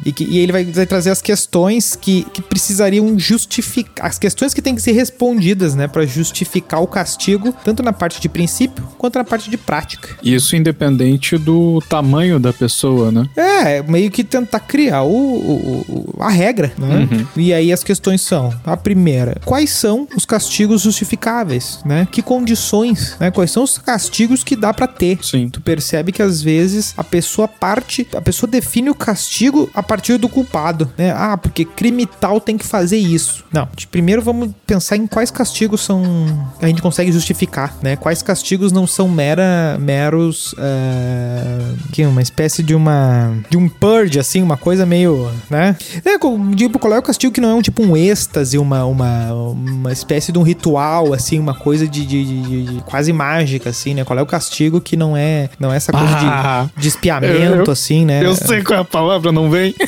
S2: E, que, e ele vai, vai trazer as questões que, que precisariam justificar, as questões que têm que ser respondidas, né, para justificar o castigo, tanto na parte de princípio quanto na parte de prática.
S3: Isso independente do tamanho da pessoa, né?
S2: É, meio que tentar criar o, o- o- a regra, né?
S3: Uhum.
S2: E aí as questões são: a primeira, quais são os castigos justificáveis, né? Que condições, né? Quais são os castigos que dá pra ter?
S3: Sim.
S2: Tu percebe que às vezes a pessoa parte, a pessoa define o castigo a partir do culpado, né? Ah, porque crime tal tem que fazer isso. Não, de- primeiro vamos pensar em quais castigos são a gente consegue justificar, né? Quais castigos não são mera meros é, que uma espécie de uma de um purge assim, uma coisa meio, né? É, tipo, qual é o castigo que não é um tipo um êxtase, uma uma, uma espécie de um ritual assim, uma coisa de, de- de- de quase mágica assim, né? Qual é o castigo que não é não é essa coisa
S3: Ah,
S2: de, de espiamento
S3: eu-
S2: assim, né?
S3: Eu sei qual é a palavra, não vem?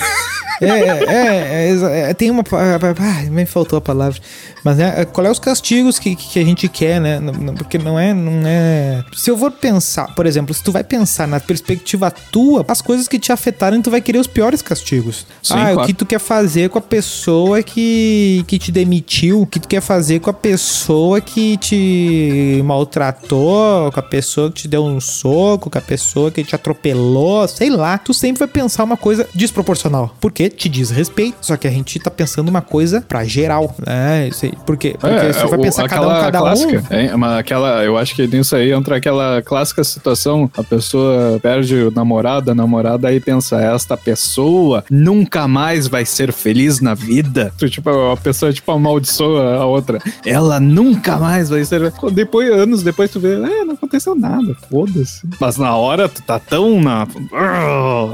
S2: É, é, é, exa- é, tem uma. Ah, me faltou a palavra. Mas né, qual é os castigos que, que a gente quer, né? Porque não é, não é. Se eu for pensar, por exemplo, se tu vai pensar na perspectiva tua, as coisas que te afetaram, tu vai querer os piores castigos.
S3: Sim,
S2: ah,
S3: claro.
S2: o que tu quer fazer com a pessoa que, que te demitiu, o que tu quer fazer com a pessoa que te maltratou, com a pessoa que te deu um soco, com a pessoa que te atropelou, sei lá. Tu sempre vai pensar uma coisa desproporcional. Porque te diz respeito. Só que a gente tá pensando uma coisa pra geral, né? Isso aí. Por quê? Porque
S3: É,
S2: você vai
S3: o-
S2: pensar cada um, cada
S3: clássica,
S2: um.
S3: é, mas aquela, eu acho que nisso aí entra aquela clássica situação, a pessoa perde o namorado, a namorada aí pensa, esta pessoa nunca mais vai ser feliz na vida. Tu, Tipo, a pessoa tipo amaldiçoa a outra. Ela nunca mais vai ser. Depois, anos depois tu vê, é, não aconteceu nada, foda-se. Mas na hora tu tá tão na.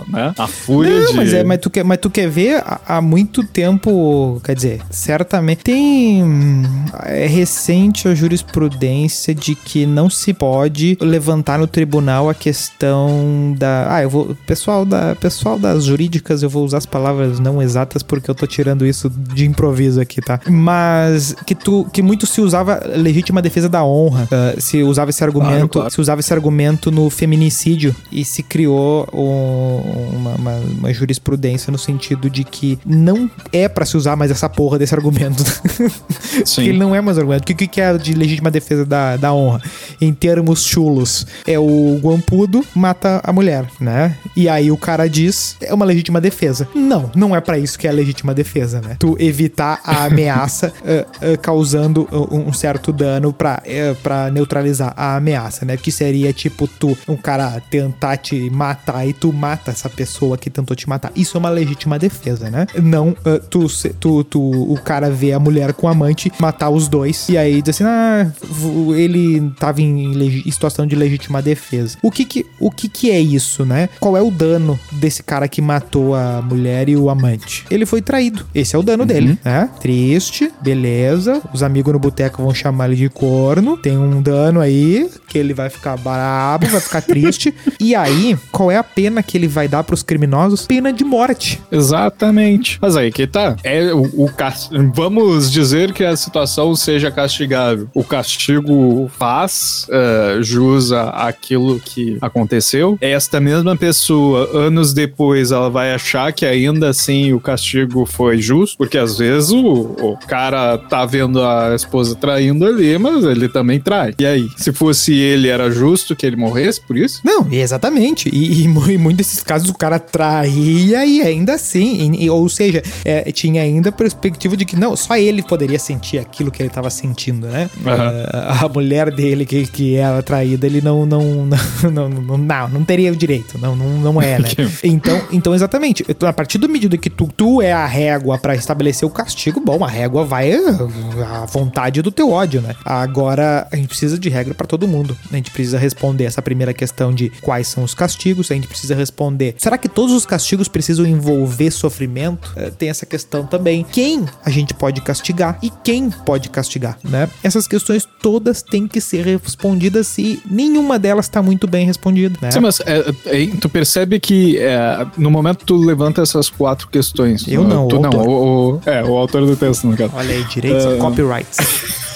S3: né? A fúria
S2: Não,
S3: de.
S2: mas, é, mas, tu quer, mas tu quer ver há, muito tempo, quer dizer, certamente. Tem. É recente a jurisprudência de que não se pode levantar no tribunal a questão da. Ah, eu vou. Pessoal, da, pessoal das jurídicas, eu vou usar as palavras não exatas porque eu tô tirando isso de improviso aqui, tá? Mas que tu que muito se usava legítima defesa da honra, ah, se usava esse argumento,
S3: claro.
S2: se usava esse argumento no feminicídio e se criou um- uma, uma- uma jurisprudência no sentido de que não é pra se usar mais essa porra desse argumento.
S3: Sim.
S2: que ele não é mais argumento. O que, que é de legítima defesa da, da honra? Em termos chulos, é o guampudo mata a mulher, né? E aí o cara diz, é uma legítima defesa. Não, não é pra isso que é a legítima defesa, né? Tu evitar a ameaça ah, ah, causando ah, um certo dano pra, eh, pra neutralizar a ameaça, né? Que seria tipo tu, um cara tentar te matar e tu mata essa pessoa que tentou te matar. Isso é uma legítima defesa, né? Não ah, tu, tu, tu, o cara vê a mulher com o amante matar os dois e aí diz assim, ah, ele tava em, em situação de legítima defesa. O que que, o que que é isso, né? Qual é o dano desse cara que matou a mulher e o amante? Ele foi traído. Esse é o dano dele, né? Triste, beleza. Os amigos no boteco vão chamar ele de corno. Tem um dano aí que ele vai ficar brabo, vai ficar triste. e aí, qual é a pena que ele vai dar pros criminosos? Pena de morte.
S3: Exatamente. Mas aí que tá. É o, o cas- Vamos dizer que a situação seja castigável. O castigo faz eh, jus a- àquilo que aconteceu. Esta mesma pessoa, anos depois, ela vai achar que ainda assim o castigo foi justo, porque às vezes o, o cara tá vendo a esposa traindo ali, mas ele também trai. E aí, se fosse ele, era justo que ele morresse por isso?
S2: Não, exatamente. E, e em muitos desses casos o cara traía e ainda assim, e- ou seja, é, tinha ainda a perspectiva de que não, só ele poderia sentir aquilo que ele tava sentindo, né?
S3: Aham.
S2: É, a mulher dele que, que era traída, ele não não não, não, não, não, não teria o direito, não, não, não é, né? Então, então exatamente, a partir do medida que tu, tu é a régua pra estabelecer o castigo, bom, a régua vai à vontade do teu ódio, né? Agora, a gente precisa de regra pra todo mundo. A gente precisa responder essa primeira questão de quais são os castigos, a gente precisa responder, será que todos os castigos precisam envolver sofrimento? Eh, tem essa questão também. Quem a gente pode castigar e quem pode castigar, né? Essas questões todas têm que ser respondidas e nenhuma delas tá muito bem respondida, né?
S3: Sim, mas é, é, tu percebe que é, no momento tu levanta essas quatro questões.
S2: Eu não,
S3: Tu
S2: o
S3: não,
S2: autor.
S3: o, o- é, o autor do texto, no caso.
S2: Olha aí, direitos
S3: Ah.
S2: copyrights.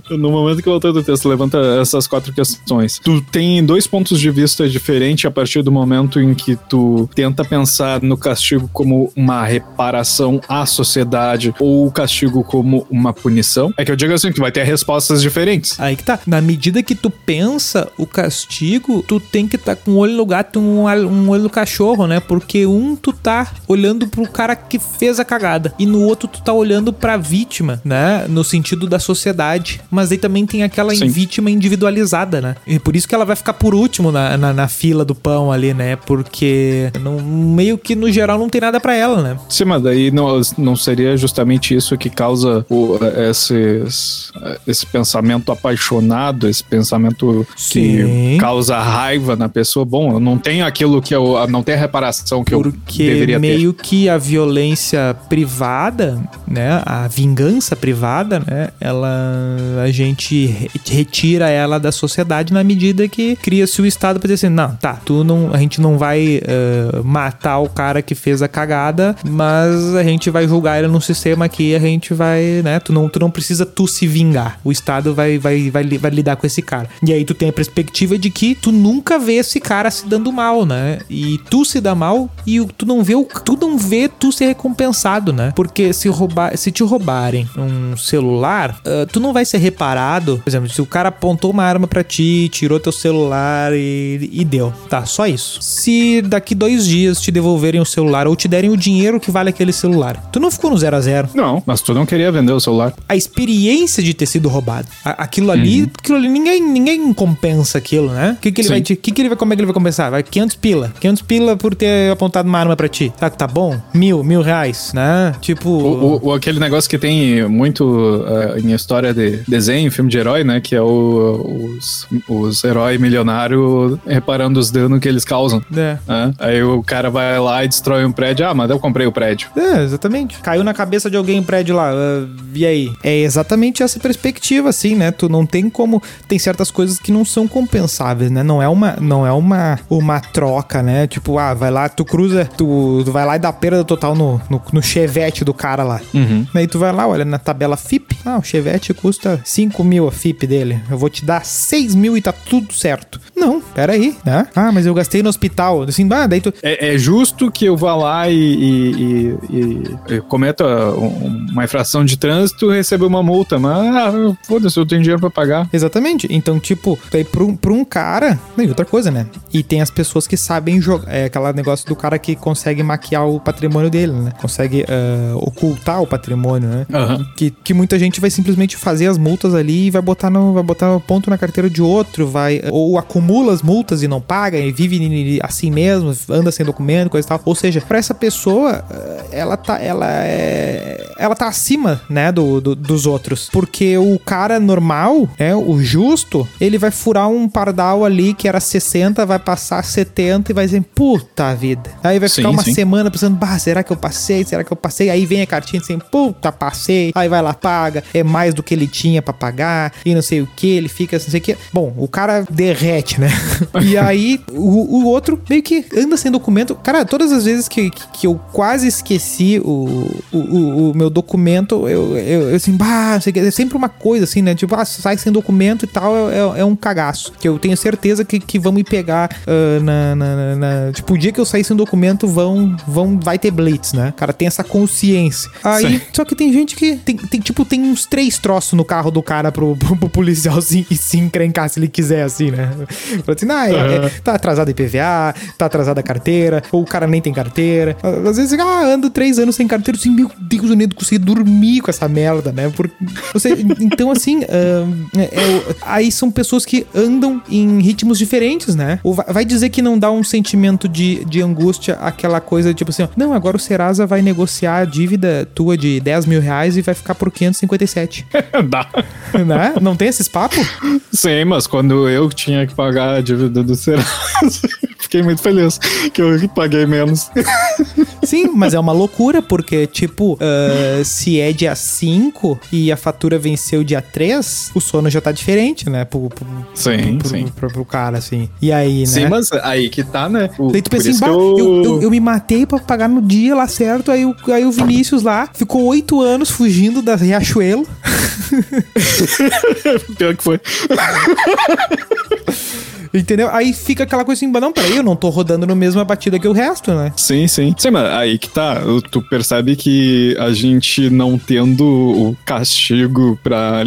S3: no momento que o autor do texto levanta essas quatro questões, tu tem dois pontos de vista diferentes a partir do momento em que tu tenta pensar no castigo como uma reparação à sociedade ou o castigo como uma punição. É que eu digo assim, tu vai ter respostas diferentes.
S2: Aí que tá. Na medida que tu pensa o castigo, tu tem que estar tá com um olho no gato e um, um olho no cachorro, né? Porque um tu tá olhando pro cara que fez a cagada e no outro tu tá olhando pra vítima, né? No sentido da sociedade. Mas aí também tem aquela Sim. vítima individualizada, né? E por isso que ela vai ficar por último na, na, na fila do pão ali, né? Porque não, meio que no geral não tem nada para ela, né?
S3: Sim, mas daí não, não seria justamente isso que causa o, esses, esse pensamento apaixonado, esse pensamento Sim. que causa raiva na pessoa. Bom, eu não tenho aquilo que eu. Não tenho a reparação que
S2: Porque
S3: eu deveria
S2: ter. meio que a violência privada, né? A vingança privada, né? Ela. A gente retira ela da sociedade na medida que cria-se o Estado pra dizer assim: não, tá, tu não. A gente não vai uh, matar o cara que fez a cagada, mas a gente vai julgar ele num sistema que a gente vai, né? Tu não, tu não precisa tu se vingar. O Estado vai, vai, vai, vai lidar com esse cara. E aí tu tem a perspectiva de que tu nunca vê esse cara se dando mal, né? E tu se dá mal e tu não vê o, tu não vê tu ser recompensado, né? Porque se roubar, se te roubarem um celular, uh, tu não vai ser reparado. Por exemplo, se o cara apontou uma arma para ti, tirou teu celular e, e deu, tá? Só isso. Se daqui dois dias te devolverem o celular ou te derem o dinheiro que vale aquele celular, tu não ficou no zero a zero.
S3: Não, mas tu não queria vender o celular.
S2: A experiência de ter sido roubado, aquilo ali, uhum. aquilo ali ninguém, ninguém compensa aquilo, né? O que, que ele Sim. vai te, que, que ele vai como é que ele vai compensar? Vai 500 pila, 500 pila por ter apontado uma arma para ti. Que tá bom? Mil, mil reais, né? Tipo
S3: o, o, aquele negócio que tem muito uh, em história de desenho, filme de herói, né? Que é o, os, os heróis milionários reparando os danos que eles causam. É. Né? Aí o cara vai lá e destrói um prédio. Ah, mas eu comprei o prédio.
S2: É, exatamente. Caiu na cabeça de alguém o um prédio lá. Uh, e aí? É exatamente essa perspectiva, assim, né? Tu não tem como. Tem certas coisas que não são compensáveis, né? Não é uma, não é uma, uma troca, né? Tipo, ah, vai lá, tu cruza, tu, tu vai lá e dá perda total no, no, no chevette do cara lá.
S3: Uhum.
S2: Aí tu vai lá, olha na tabela FIP. Ah, o chevette custa 5 mil a FIP dele. Eu vou te dar 6 mil e tá tudo certo. Não, peraí, né? Ah, mas eu gastei no hospital. Assim, ah, daí tu...
S3: é, é justo que eu vá lá e, e, e, e cometa uma infração de trânsito e receba uma multa. Mas, ah, foda-se, eu tenho dinheiro pra pagar.
S2: Exatamente. Então, tipo, daí pra um, pra um cara... E outra coisa, né? E tem as pessoas que sabem jogar. É aquele negócio do cara que consegue maquiar o patrimônio dele, né? Consegue uh, ocultar o patrimônio, né?
S3: Uhum.
S2: Que, que muita gente vai simplesmente fazer as multas ali e vai botar no, vai botar ponto na carteira de outro, vai ou acumula as multas e não paga e vive assim mesmo, anda sem documento, coisa e tal. Ou seja, para essa pessoa, eh, ela tá, ela é, ela tá acima, né, do, do, dos outros, porque o cara normal, né, o justo, ele vai furar um pardal ali que era 60, vai passar 70 e vai dizer, puta vida. Aí vai ficar sim, uma sim. semana pensando, bah, será que eu passei? Será que eu passei? Aí vem a cartinha assim, puta, passei. Aí vai lá, paga, é mais do que ele tinha para pagar e não sei o que, ele fica não sei o que. Bom, o cara derrete, né? e aí o, o outro meio que anda sem documento. Cara, todas as vezes que, que eu quase esqueci o, o, o meu documento, eu, eu, eu assim, bah, sei que, é sempre uma coisa assim, né? Tipo, ah, sai sem documento e tal, é, é, é um cagaço. Que eu tenho certeza que, que vão me pegar uh, na, na, na, Tipo, o dia que eu sair sem documento, vão, vão, vai ter blitz, né? O cara tem essa consciência. Aí, Sim. só que tem gente que tem, tem, tipo, tem uns três troços no carro do cara pro, pro, pro policial se, se encrencar se ele quiser, assim, né? Fala assim, ah, é, é, tá atrasado IPVA, tá atrasada a carteira, ou o cara nem tem carteira. Às vezes, ah, ando três anos sem carteira, assim, meu Deus, eu nem consegui dormir com essa merda, né? Por, você, então, assim, uh, é, é, aí são pessoas que andam em ritmos diferentes, né? Ou vai dizer que não dá um sentimento de, de angústia, aquela coisa tipo assim, ó, não, agora o Serasa vai negociar a dívida tua de 10 mil reais e vai ficar por 557.
S3: dá.
S2: Né? Não tem esses papos?
S3: Sim, mas quando eu tinha que pagar a dívida do Serasa, fiquei muito feliz que eu paguei menos.
S2: Sim, mas é uma loucura, porque, tipo, uh, se é dia 5 e a fatura venceu dia 3, o sono já tá diferente, né? Pro, pro,
S3: sim,
S2: pro,
S3: sim.
S2: Pro, pro, cara, assim. E aí, né?
S3: Sim, mas aí que tá, né?
S2: O, Daí tu pensa assim, eu... Eu, eu, eu... me matei pra pagar no dia lá certo, aí o, aí o Vinícius lá ficou oito anos fugindo da Riachuelo.
S3: Pior que foi.
S2: Entendeu? Aí fica aquela coisa assim, "Mas não, peraí, eu não tô rodando no mesma batida que o resto, né?
S3: Sim, sim. Sim, mas aí que tá. Tu percebe que a gente não tendo o castigo pra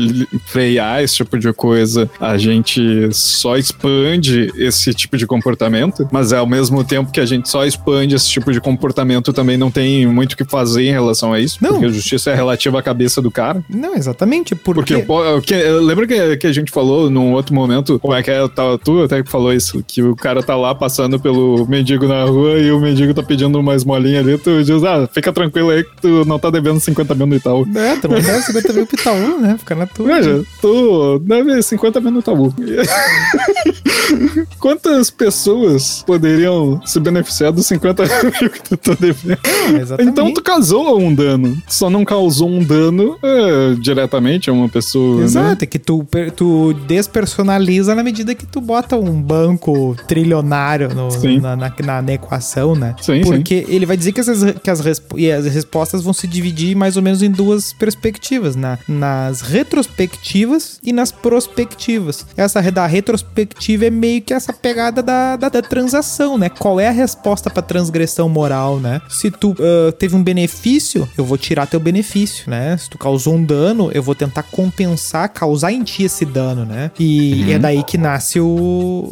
S3: frear esse tipo de coisa, a gente só expande esse tipo de comportamento, mas ao mesmo tempo que a gente só expande esse tipo de comportamento, também não tem muito o que fazer em relação a isso,
S2: Não.
S3: porque a justiça é relativa à cabeça do cara.
S2: Não, exatamente, porque...
S3: Porque, que, lembra que, que a gente falou num outro momento, como é que é, tá, tu até que falou isso, que o cara tá lá passando pelo mendigo na rua e o mendigo tá pedindo uma esmolinha ali, tu diz, ah, fica tranquilo aí que tu não tá devendo 50 mil no Itaú.
S2: É, tu não deve 50 mil pro Itaú, né? Fica na tua.
S3: Veja, tu deve 50 mil no Itaú. Quantas pessoas poderiam se beneficiar dos 50 mil que tu tá devendo?
S2: exatamente.
S3: Então tu causou um dano. Só não causou um dano é, diretamente a uma pessoa, né?
S2: Exato, é que tu, tu despersonaliza na medida que tu bota um banco trilionário no-
S3: Sim.
S2: na, na- na- na equação, né?
S3: Sim,
S2: Porque ele vai dizer que, essas, que as, resp- e as respostas vão se dividir mais ou menos em duas perspectivas, na, nas retrospectivas e nas prospectivas. Essa da retrospectiva é meio que essa pegada da, da, da transação, né? Qual é a resposta pra transgressão moral, né? Se tu ah, teve um benefício, eu vou tirar teu benefício, né? Se tu causou um dano, eu vou tentar compensar, causar em ti esse dano, né? E é daí que nasce o,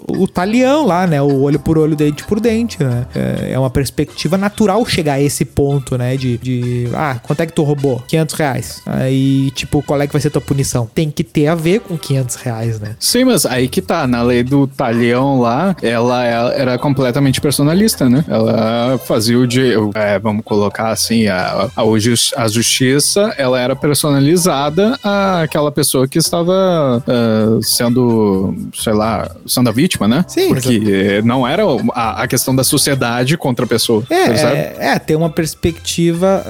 S2: o talião lá, né? O olho por olho, dente por dente, né? É, é uma perspectiva natural chegar a esse ponto, né? De, de, ah, quanto é que tu roubou? 500 reais. Aí, tipo, qual é que vai ser tua punição? Tem que ter a ver com 500 reais, né?
S3: Sim, mas aí que tá, na lei do talhão lá, ela é- era completamente personalista, né? Ela fazia o de, é, vamos colocar assim, a, a, a justiça, ela era personalizada àquela pessoa que estava ah, sendo, sei lá, sendo a vítima, né?
S2: Sim,
S3: Porque eh, não era a, a questão da sociedade contra a pessoa,
S2: É, é, é, ter uma perspectiva.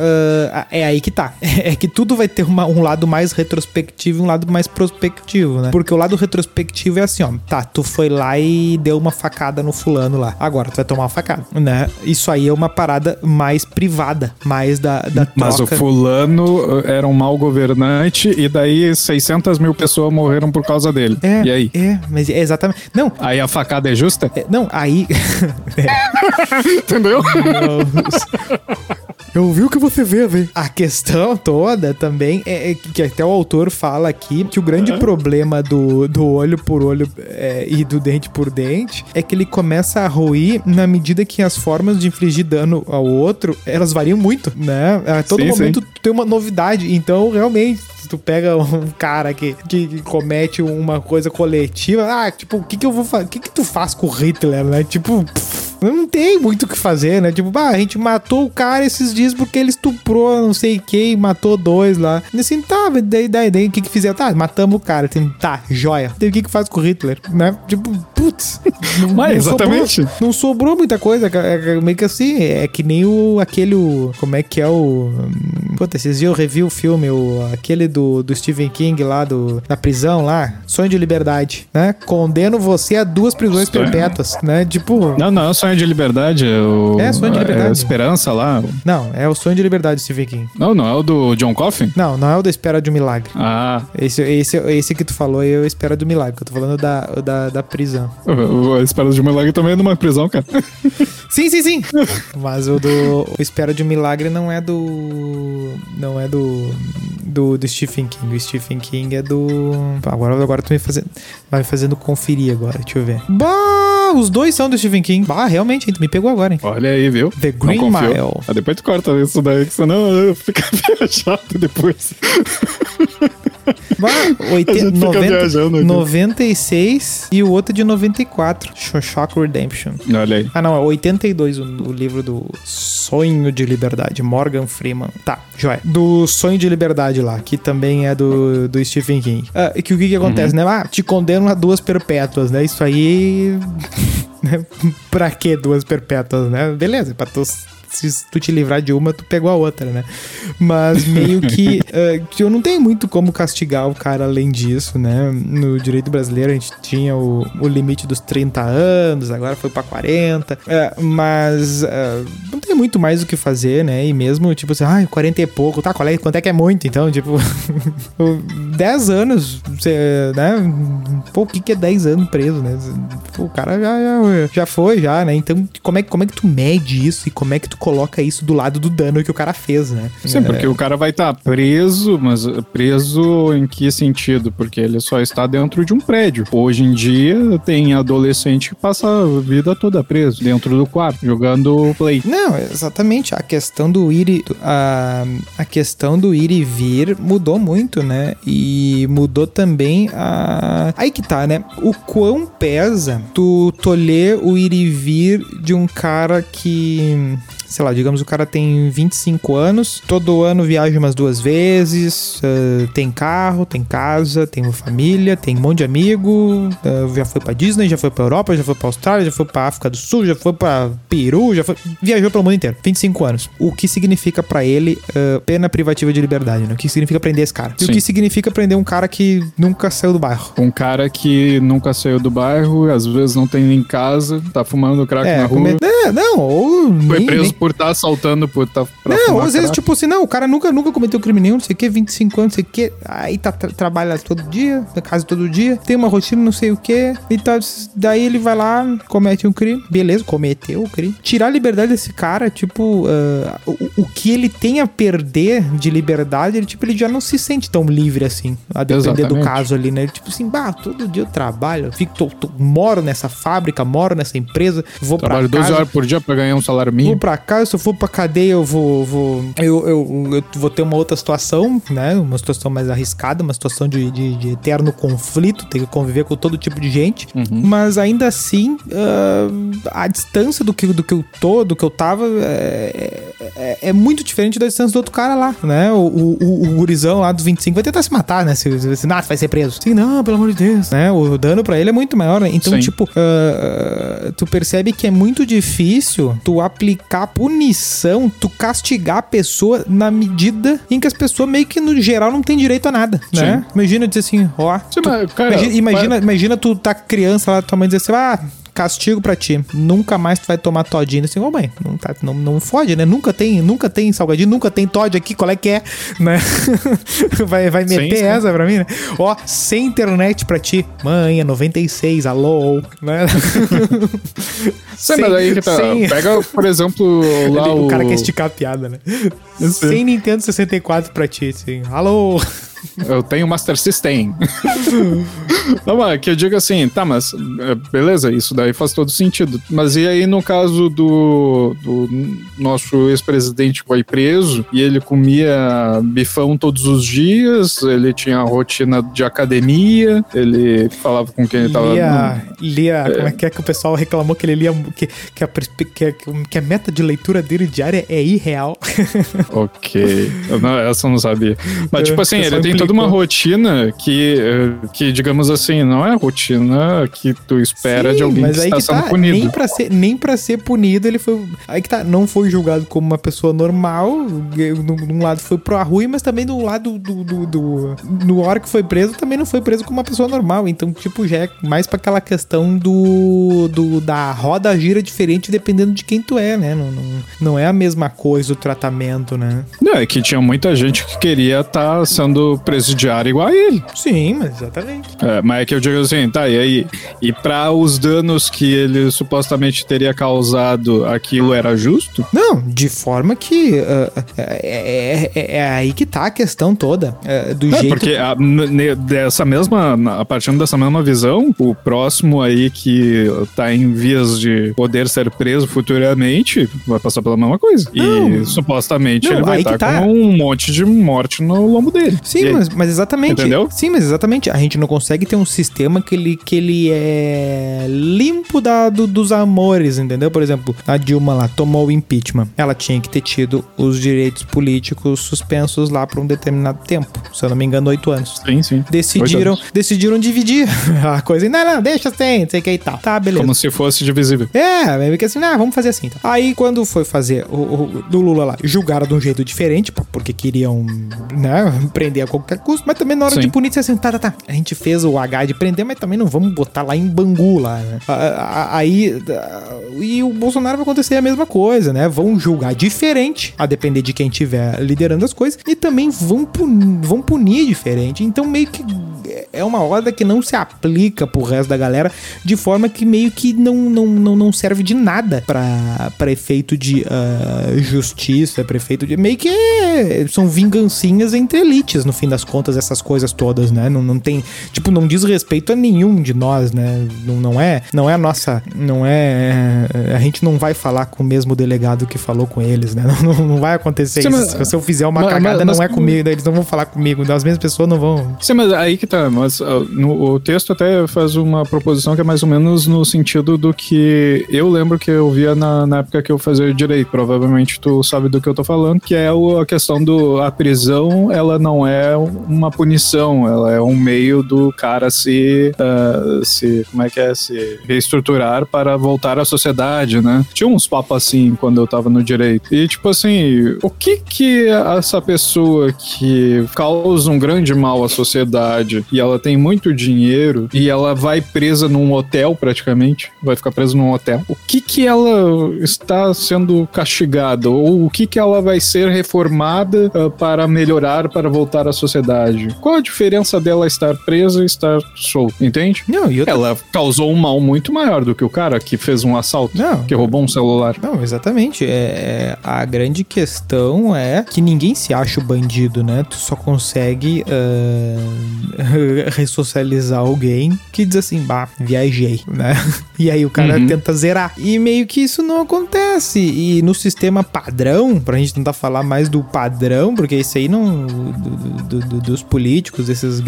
S2: ah, é aí que tá. É que tudo vai ter uma- um lado mais retrospectivo e um lado mais prospectivo, né? Porque o lado retrospectivo é assim, ó. Tá, tu foi lá e deu uma facada no fulano lá. Agora tu vai tomar uma facada, né? Isso aí é uma parada mais privada, mais da, da
S3: Mas o fulano eh, era um mau governante e daí 600 mil pessoas morreram por causa dele.
S2: É,
S3: E aí?
S2: É, mas é exatamente. Não,
S3: Aí a facada é justa?
S2: é, não, aí.
S3: Entendeu?
S2: Eu vi o que você vê, velho. A questão toda também é, é que até o autor fala aqui que o grande problema do, do olho por olho é, e do dente por dente é que ele começa a ruir na medida que as formas de infligir dano ao outro elas variam muito, né? A todo
S3: Sim,
S2: momento
S3: sim.
S2: tem uma novidade. Então, realmente, se tu pega um cara que, que, que comete uma coisa coletiva, ah, tipo, o que que eu vou fazer? O que que tu faz com o Hitler, né? Tipo, pff, não tem muito o que fazer, né? Tipo, bah, a gente matou o cara esses dias porque ele estuprou não sei quem, matou dois lá. E assim, tá, mas daí, daí, daí o que que fizeram? Tá, matamos o cara. Assim, tá, joia. Daí o que que faz com o Hitler, né? Tipo, putz. Não,
S3: Mas,
S2: sobrou-
S3: exatamente.
S2: não sobrou muita coisa, é, é meio que assim, é que nem o, aquele, o, como é que é o, hum, puta, esses dias eu revi o filme, o, aquele do, do Stephen King lá, do, da prisão lá, Sonho de Liberdade, né? Condeno você a duas prisões
S3: Sonho.
S2: perpétuas, né? Tipo,
S3: Não, não é sonho de liberdade. É, o,
S2: É, Sonho de Liberdade.
S3: É esperança lá.
S2: não, é o Sonho de Liberdade do Stephen King.
S3: Não, não é o do John Coffin?
S2: Não, não é o da Espera de um Milagre.
S3: Ah,
S2: Esse, esse, esse que tu falou é o Espera do Milagre, que eu tô falando da, da, da prisão.
S3: o- o- Espera de um Milagre também é numa prisão, cara.
S2: Sim, sim, sim. Mas o do o Espera de um Milagre não é do. Não é do. Do, do Stephen King. O Stephen King é do. Agora, agora tu me fazendo. Vai me fazendo conferir agora. Deixa eu ver. Bah! Os dois são do Stephen King. Bah, realmente, tu me pegou agora, hein?
S3: Olha aí, viu?
S2: The Green. Mile.
S3: Ah, depois tu corta isso daí, que senão fica viajado depois.
S2: Bah, oite...
S3: A gente fica
S2: 90...
S3: viajando aqui.
S2: 96 e o outro de 94. Shock Redemption.
S3: Olha aí.
S2: Ah, não, é 82 o, o livro do Sonho de Liberdade, Morgan Freeman. Tá, joia. Do Sonho de Liberdade lá, que também é do, do Stephen King. Ah, que o que, que acontece, né? Ah, te condeno a duas perpétuas, né? Isso aí. né? pra que duas perpétuas, né? Beleza, pra tu. Se tu te livrar de uma, tu pegou a outra, né? Mas meio que, ah, que eu não tenho muito como castigar o cara além disso, né? No direito brasileiro a gente tinha o, o limite dos 30 anos, agora foi pra 40. É, mas ah, não tem muito mais o que fazer, né? E mesmo, tipo assim, ai, 40 e pouco, tá? Qual é, quanto é que é muito? Então, tipo, 10 anos, você, né? Pô, o que, que é 10 anos preso, né? Pô, o cara já, já, já foi, já, né? Então, como é, como é que tu mede isso e como é que tu coloca isso do lado do dano que o cara fez, né?
S3: Sim,
S2: É,
S3: porque o cara vai estar preso, mas preso em que sentido? Porque ele só está dentro de um prédio. Hoje em dia tem adolescente que passa a vida toda preso dentro do quarto, jogando play.
S2: Não, exatamente. A questão do ir e, a, a questão do ir e vir mudou muito, né? E mudou também a. Aí que tá, né? O quão pesa tu tolher o ir e vir de um cara que. Sei lá, digamos o cara tem 25 anos, todo ano viaja umas duas vezes, ah, tem carro, tem casa, tem uma família, tem um monte de amigo, ah, já foi pra Disney, já foi pra Europa, já foi pra Austrália, já foi pra África do Sul, já foi pra Peru, já foi. Viajou pelo mundo inteiro. 25 anos. O que significa pra ele ah, pena privativa de liberdade, né? O que significa prender esse cara? E o
S3: Sim.
S2: que significa prender um cara que nunca saiu do bairro?
S3: Um cara que nunca saiu do bairro, às vezes não tem nem casa, tá fumando crack na
S2: É,
S3: rua.
S2: come... é, não, ou.
S3: Foi
S2: nem-
S3: preso
S2: nem-
S3: por estar assaltando, por estar. pra
S2: Não, às vezes, tipo assim, não, o cara nunca, nunca cometeu crime nenhum, não sei o que, 25 anos, não sei o que, aí tá, tra- trabalha todo dia, na casa todo dia, tem uma rotina, não sei o que, e tá, daí ele vai lá, comete um crime, beleza, cometeu o crime. Tirar a liberdade desse cara, tipo, ah, o, o que ele tem a perder de liberdade, ele, tipo, ele já não se sente tão livre assim, a depender do
S3: Exatamente.
S2: caso ali, né? Ele, tipo assim, bah, todo dia eu trabalho, eu fico, tô- tô- moro nessa fábrica, moro nessa empresa, vou
S3: Trabalho
S2: pra
S3: 12
S2: casa,
S3: horas por dia pra ganhar um salário
S2: Vou
S3: mínimo.
S2: pra se eu for pra cadeia, eu vou. vou eu, eu, eu vou ter uma outra situação, né? Uma situação mais arriscada, uma situação de, de, de eterno conflito, ter que conviver com todo tipo de gente. Mas ainda assim, ah, a distância do que, do que eu tô, do que eu tava, é, é, é muito diferente da distância do outro cara lá, né? O, o, o, o gurizão lá dos 25 vai tentar se matar, né? Se, se, se ah, vai ser preso. Sim, não, pelo amor de Deus. Né? O dano pra ele é muito maior, né? Então,
S3: Sim.
S2: tipo, ah, tu percebe que é muito difícil tu aplicar punição, tu castigar a pessoa na medida em que as pessoas meio que no geral não tem direito a nada, né?
S3: Sim.
S2: Imagina dizer assim, ó,
S3: Sim,
S2: tu-
S3: mas, cara,
S2: imagina, imagina, imagina tu tá criança lá, tua mãe dizer assim, ah, castigo pra ti, nunca mais tu vai tomar todinho, assim, ô mãe, não, tá, não, não fode, né? Nunca tem, nunca tem salgadinho, nunca tem Todd aqui, qual é que é, né? vai, vai
S3: Sim,
S2: meter
S3: sim.
S2: essa pra mim, né? Ó, sem internet pra ti, mãe, é 96, alô, né?
S3: Sim, mas aí que tá.
S2: sem-
S3: Pega, por exemplo, lá
S2: o
S3: o.
S2: cara quer esticar a piada, né?
S3: sei.
S2: Sem Nintendo 64 pra ti, assim. Alô!
S3: Eu tenho Master System. Não, mas que eu digo assim, tá, mas é, beleza, isso daí faz todo sentido. Mas e aí no caso do, do nosso ex-presidente que foi preso e ele comia bifão todos os dias, ele tinha rotina de academia, ele falava com quem ele tava.
S2: lia, lia como é que é que o pessoal reclamou que ele lia, que, que, a, que, a- que a meta de leitura dele diária é irreal.
S3: Ok. Eu não- essa eu não sabia. Mas,
S2: É,
S3: tipo assim, ele
S2: pessoal
S3: tem toda uma rotina que, eh, que, digamos assim, não é a rotina que tu espera de
S2: Sim,
S3: alguém que está sendo
S2: tá,
S3: punido.
S2: Nem pra, ser, nem pra ser punido, ele foi. Aí que tá, não foi julgado como uma pessoa normal. Num, num lado foi pro ruim, mas também do lado do. do, do- no hora que foi preso, também não foi preso como uma pessoa normal. Então, tipo, já é mais pra aquela questão do. do da roda gira diferente dependendo de quem tu é, né? Não, não, não é a mesma coisa o tratamento, né?
S3: Não, é que tinha muita gente que queria estar sendo presidiário igual a ele.
S2: Sim, mas exatamente.
S3: É, mas é que eu digo assim, tá, e aí? E pra os danos que ele supostamente teria causado, aquilo era justo?
S2: Não, de forma que. ah, é, é- é aí que tá a questão toda. ah, do
S3: É,
S2: jeito.
S3: porque a- dessa mesma, a partir dessa mesma visão, o próximo aí que tá em vias de poder ser preso futuramente vai passar pela mesma coisa.
S2: Não.
S3: e supostamente
S2: Não,
S3: ele vai estar
S2: tá.
S3: com um monte de morte no lombo dele.
S2: Sim,
S3: Aí?
S2: mas, mas exatamente.
S3: Entendeu?
S2: Sim, mas exatamente. A gente não consegue ter um sistema que ele, que ele é limpo da, do- dos amores, entendeu? Por exemplo, a Dilma lá tomou o impeachment. Ela tinha que ter tido os direitos políticos suspensos lá por um determinado tempo. Se eu não me engano, oito anos.
S3: Sim, sim.
S2: Decidiram,
S3: anos.
S2: decidiram dividir a coisa. Não, não, deixa assim, não sei o que e tal. Tá, beleza.
S3: Como se fosse divisível.
S2: É, meio que assim, ah, vamos fazer assim. Tá. Aí quando foi fazer o, o- do Lula lá, julgaram de um jeito diferente, porque queriam, né, prender a qualquer custo, mas também na hora
S3: Sim.
S2: de punir, disse assim, tá, tá, tá. A gente fez o pagar de prender, mas também não vamos botar lá em Bangu lá, né? Aí. E o Bolsonaro vai acontecer a mesma coisa, né? Vão julgar diferente, a depender de quem tiver liderando as coisas, e também vão punir, vão punir diferente. Então, meio que é uma ordem que não se aplica pro resto da galera, de forma que meio que não, não, não, não serve de nada para efeito de uh, justiça, prefeito de. Meio que é, são vingancinhas entre elites, no fim das contas, essas coisas todas, né? Não, não tem. Tipo, não diz respeito a nenhum de nós, né? Não, não é não é a nossa. Não é. A gente não vai falar com o mesmo delegado que falou com eles, né? Não, não, não vai acontecer Sim, isso. Mas, Se eu fizer uma mas, cagada, mas, não é comigo, eles não vão falar comigo, as mesmas pessoas não vão.
S3: Sim, mas aí que tá. Mas uh, no, o texto até faz uma proposição que é mais ou menos no sentido do que eu lembro que eu via na, na época que eu fazia direito. Provavelmente tu sabe do que eu tô falando, que é o, a questão do a prisão, ela não é uma punição, ela é um meio do cara se, uh, se como é que é, se reestruturar para voltar à sociedade, né? Tinha uns papos assim quando eu tava no direito. E tipo assim, o que que essa pessoa que causa um grande mal à sociedade e ela tem muito dinheiro e ela vai presa num hotel praticamente, vai ficar presa num hotel. O que que ela está sendo castigada ou o que que ela vai ser reformada uh, para melhorar, para voltar à sociedade? Qual a diferença dela estar presa e estar solta, entende?
S2: Não, e
S3: outra... ela causou um mal muito maior do que o cara que fez um assalto,
S2: não,
S3: que roubou um celular.
S2: Não, exatamente. É, é, a grande questão é que ninguém se acha o bandido, né? Tu só consegue uh, ressocializar alguém que diz assim, bah, viajei, né? E aí o cara uhum. tenta zerar. E meio que isso não acontece. E no sistema padrão, pra gente tentar falar mais do padrão, porque isso aí não. Do, do, do, dos políticos, desses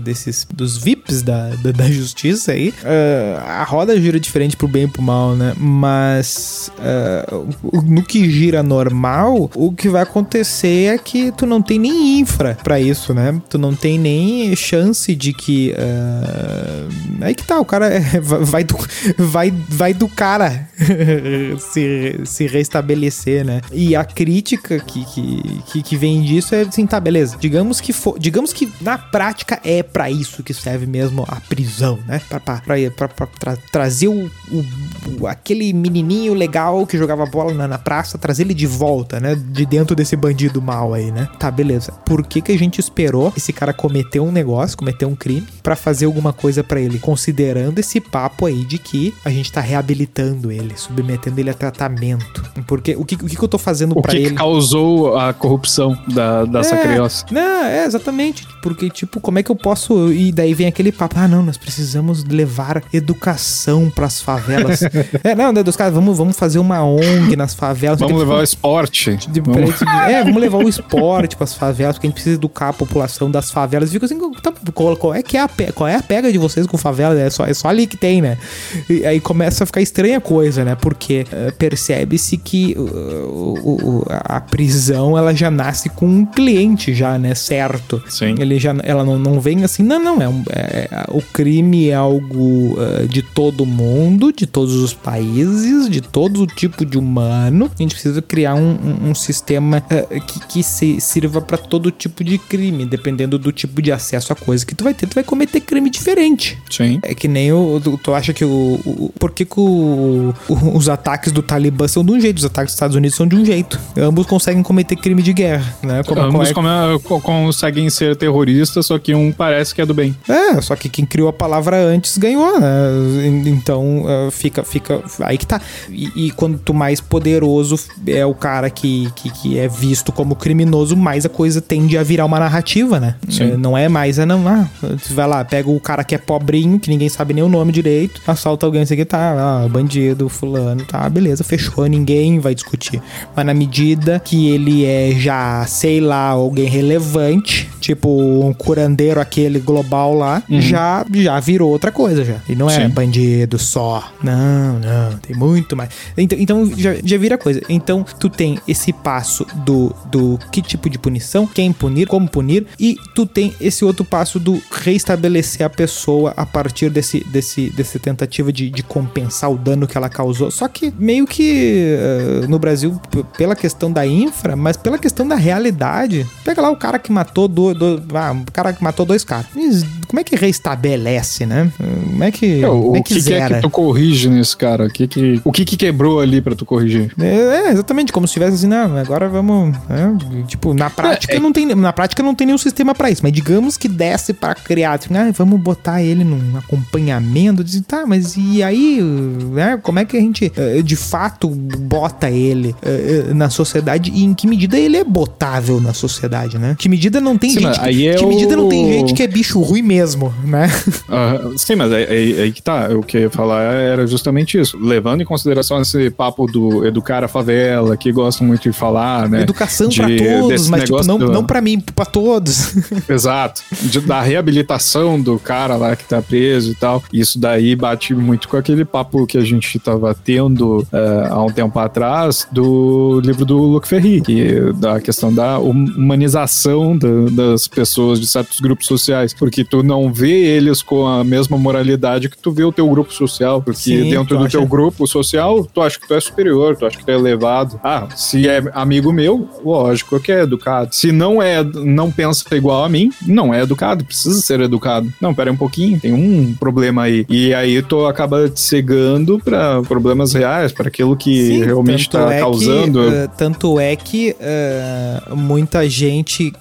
S2: desses. dos VIPs da, da, da justiça aí, uh, a roda gira diferente pro bem e pro mal, né? Mas uh, no que gira normal, o que vai acontecer é que tu não tem nem infra para isso, né? Tu não tem nem chance de que. Uh, aí que tá, o cara é, vai, do, vai, vai do cara se, se restabelecer, né? E a crítica que, que, que, vem disso é assim, tá, beleza. Digamos que for, digamos que na prática é para isso que serve mesmo a prisão, né? Tra, trazer o, o, aquele menininho legal que jogava bola na, na praça, trazer ele de volta, né? De dentro desse bandido mal aí, né? Tá, beleza. Por que que a gente esperou esse cara cometer um negócio, cometer um crime, para fazer alguma coisa para ele? Considerando esse papo aí de que a gente tá reabilitando ele, submetendo ele a tratamento. Porque o que, o que, eu tô fazendo para ele? O que
S3: causou a corrupção da, dessa
S2: é,
S3: criança?
S2: Não, é, exatamente. Porque, tipo, como é que eu posso. E daí vem aquele papo, ah, não, nós precisamos levar educação pras favelas. é, não, né, dos caras, vamos, vamos fazer uma ONG nas favelas.
S3: Vamos levar o esporte.
S2: De, vamos. é, vamos levar o esporte pras favelas, porque a gente precisa educar a população das favelas. Fica assim, tá, qual, qual, é que é a, qual é a pega de vocês com favela? É só, é só ali que tem, né? E aí começa a ficar estranha a coisa, né? Porque uh, percebe-se que uh, uh, a prisão ela já nasce com um cliente já, né? Certo.
S3: Sim.
S2: Ele já, ela não, não vem assim, não, não, é, um, é o crime é algo de todo mundo, de todos os países, de todo tipo de humano. A gente precisa criar um, um, um sistema que, que se, sirva para todo tipo de crime, dependendo do tipo de acesso a coisa que tu vai ter, tu vai cometer crime diferente.
S3: Sim.
S2: É que nem o. Tu acha que o. o por que, que o, o, os ataques do Talibã são de um jeito, os ataques dos Estados Unidos são de um jeito. Ambos conseguem cometer crime de guerra, né?
S3: Como, Ambos como é... conseguem ser terroristas, só que um parece que é do bem.
S2: É, só que quem criou a palavra antes ganhou, né? Então uh, fica, fica. Aí que tá. E, e, quanto mais poderoso é o cara que, que, que, é visto como criminoso, mais a coisa tende a virar uma narrativa, né?
S3: Sim.
S2: Não é mais, é não. Ah, vai lá, pega o cara que é pobrinho, que ninguém sabe nem o nome direito, assalta alguém, isso aqui tá, ah, bandido, fulano, tá, beleza, fechou, ninguém vai discutir. Mas na medida que ele é já, sei lá, alguém relevante, tipo um curandeiro aquele global lá, uhum. já, já virou outra coisa já. E não é Sim. bandido só. Não, não, tem muito mais. Então, então já, já vira coisa. Então tu tem esse passo do, do que tipo de punição, quem punir, como punir, e tu tem esse outro passo do reestabelecer a pessoa a partir desse, desse, desse tentativa de, de compensar o dano que ela causou. Só que meio que uh, no Brasil, pela questão da infra, mas pela questão da realidade, pega lá o cara que matou do, do ah, o cara que matou dois caras. como é que reestabelece, né? Como é que,
S3: É, o
S2: como é que,
S3: que, que é que tu corrige nesse cara? O que que, o que que quebrou ali pra tu corrigir?
S2: É, é, exatamente, como se tivesse assim, não, agora vamos. é, tipo, na prática
S3: É, é-
S2: não tem. Na prática não tem nenhum sistema pra isso, mas digamos que desse pra criar, tipo, ah, vamos botar ele num acompanhamento, tá, mas e aí, né? Como é que a gente eh, de fato bota ele eh, eh, na sociedade e em que medida ele é botável na sociedade, né? Que medida não tem
S3: Sim,
S2: gente.
S3: mas
S2: que,
S3: aí é
S2: que medida não tem
S3: o-
S2: gente que é bicho ruim mesmo, né?
S3: Ah, sim, mas aí, aí- aí que tá. O que eu ia falar era justamente isso. Levando em consideração esse papo do educar a favela, que gostam muito de falar, né?
S2: Educação
S3: De-
S2: pra todos, mas tipo, não,
S3: do-
S2: não pra mim, pra todos.
S3: Exato. De- da reabilitação do cara lá que tá preso e tal. Isso daí bate muito com aquele papo que a gente tava tendo eh, há um tempo atrás do livro do Luc Ferry, que da questão da hum- humanização da- das pessoas de certos grupos sociais, porque tu não vê eles com a mesma moralidade que tu vê o teu grupo social, porque
S2: Sim,
S3: dentro do
S2: acha-
S3: teu grupo social, tu acha que tu é superior, tu acha que tu é elevado. Ah, se é amigo meu, lógico que é educado. Se não é, não pensa igual a mim, não é educado, precisa ser educado. Não, pera um pouquinho, tem um problema aí. E aí tu acaba te cegando pra problemas reais, para aquilo que
S2: Sim,
S3: realmente tá
S2: é
S3: causando.
S2: Que, eh, tanto é que eh, muita gente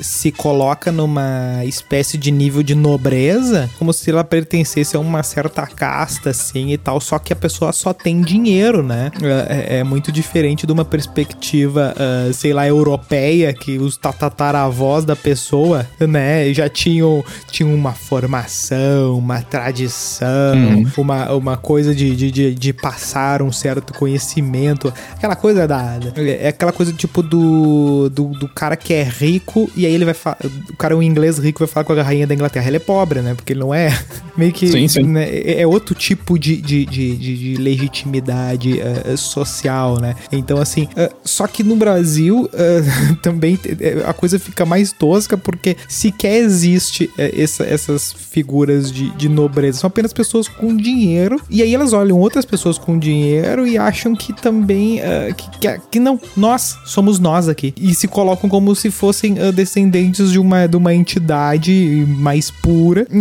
S2: se coloca numa espécie de nível de nobreza, como se ela pertencesse a uma certa casta, assim e tal, só que a pessoa só tem dinheiro, né? Eh, É, é muito diferente de uma perspectiva, eh, sei lá, europeia, que os tataravós da pessoa, né, já tinham, tinham uma formação, uma tradição,
S3: Uhum.
S2: uma, uma coisa de, de, de, de passar um certo conhecimento. Aquela coisa da. É aquela coisa tipo do, do, do cara que é rico e aí ele vai falar. O cara um inglês rico vai falar com a rainha da Inglaterra. Ele é pobre, né? Porque ele não é. Meio que.
S3: Sim, sim.
S2: né, é é outro tipo de, de, de, de- de legitimidade eh, social, né? Então, assim. eh, só que no Brasil eh, também a coisa fica mais tosca porque sequer existe essa- essas figuras de, de nobreza. São apenas pessoas com dinheiro. E aí elas olham outras pessoas com dinheiro e acham que também. que, que, que não, nós somos nós aqui. E se colocam como se fossem eh, descendentes de uma, de uma entidade mais pura. E,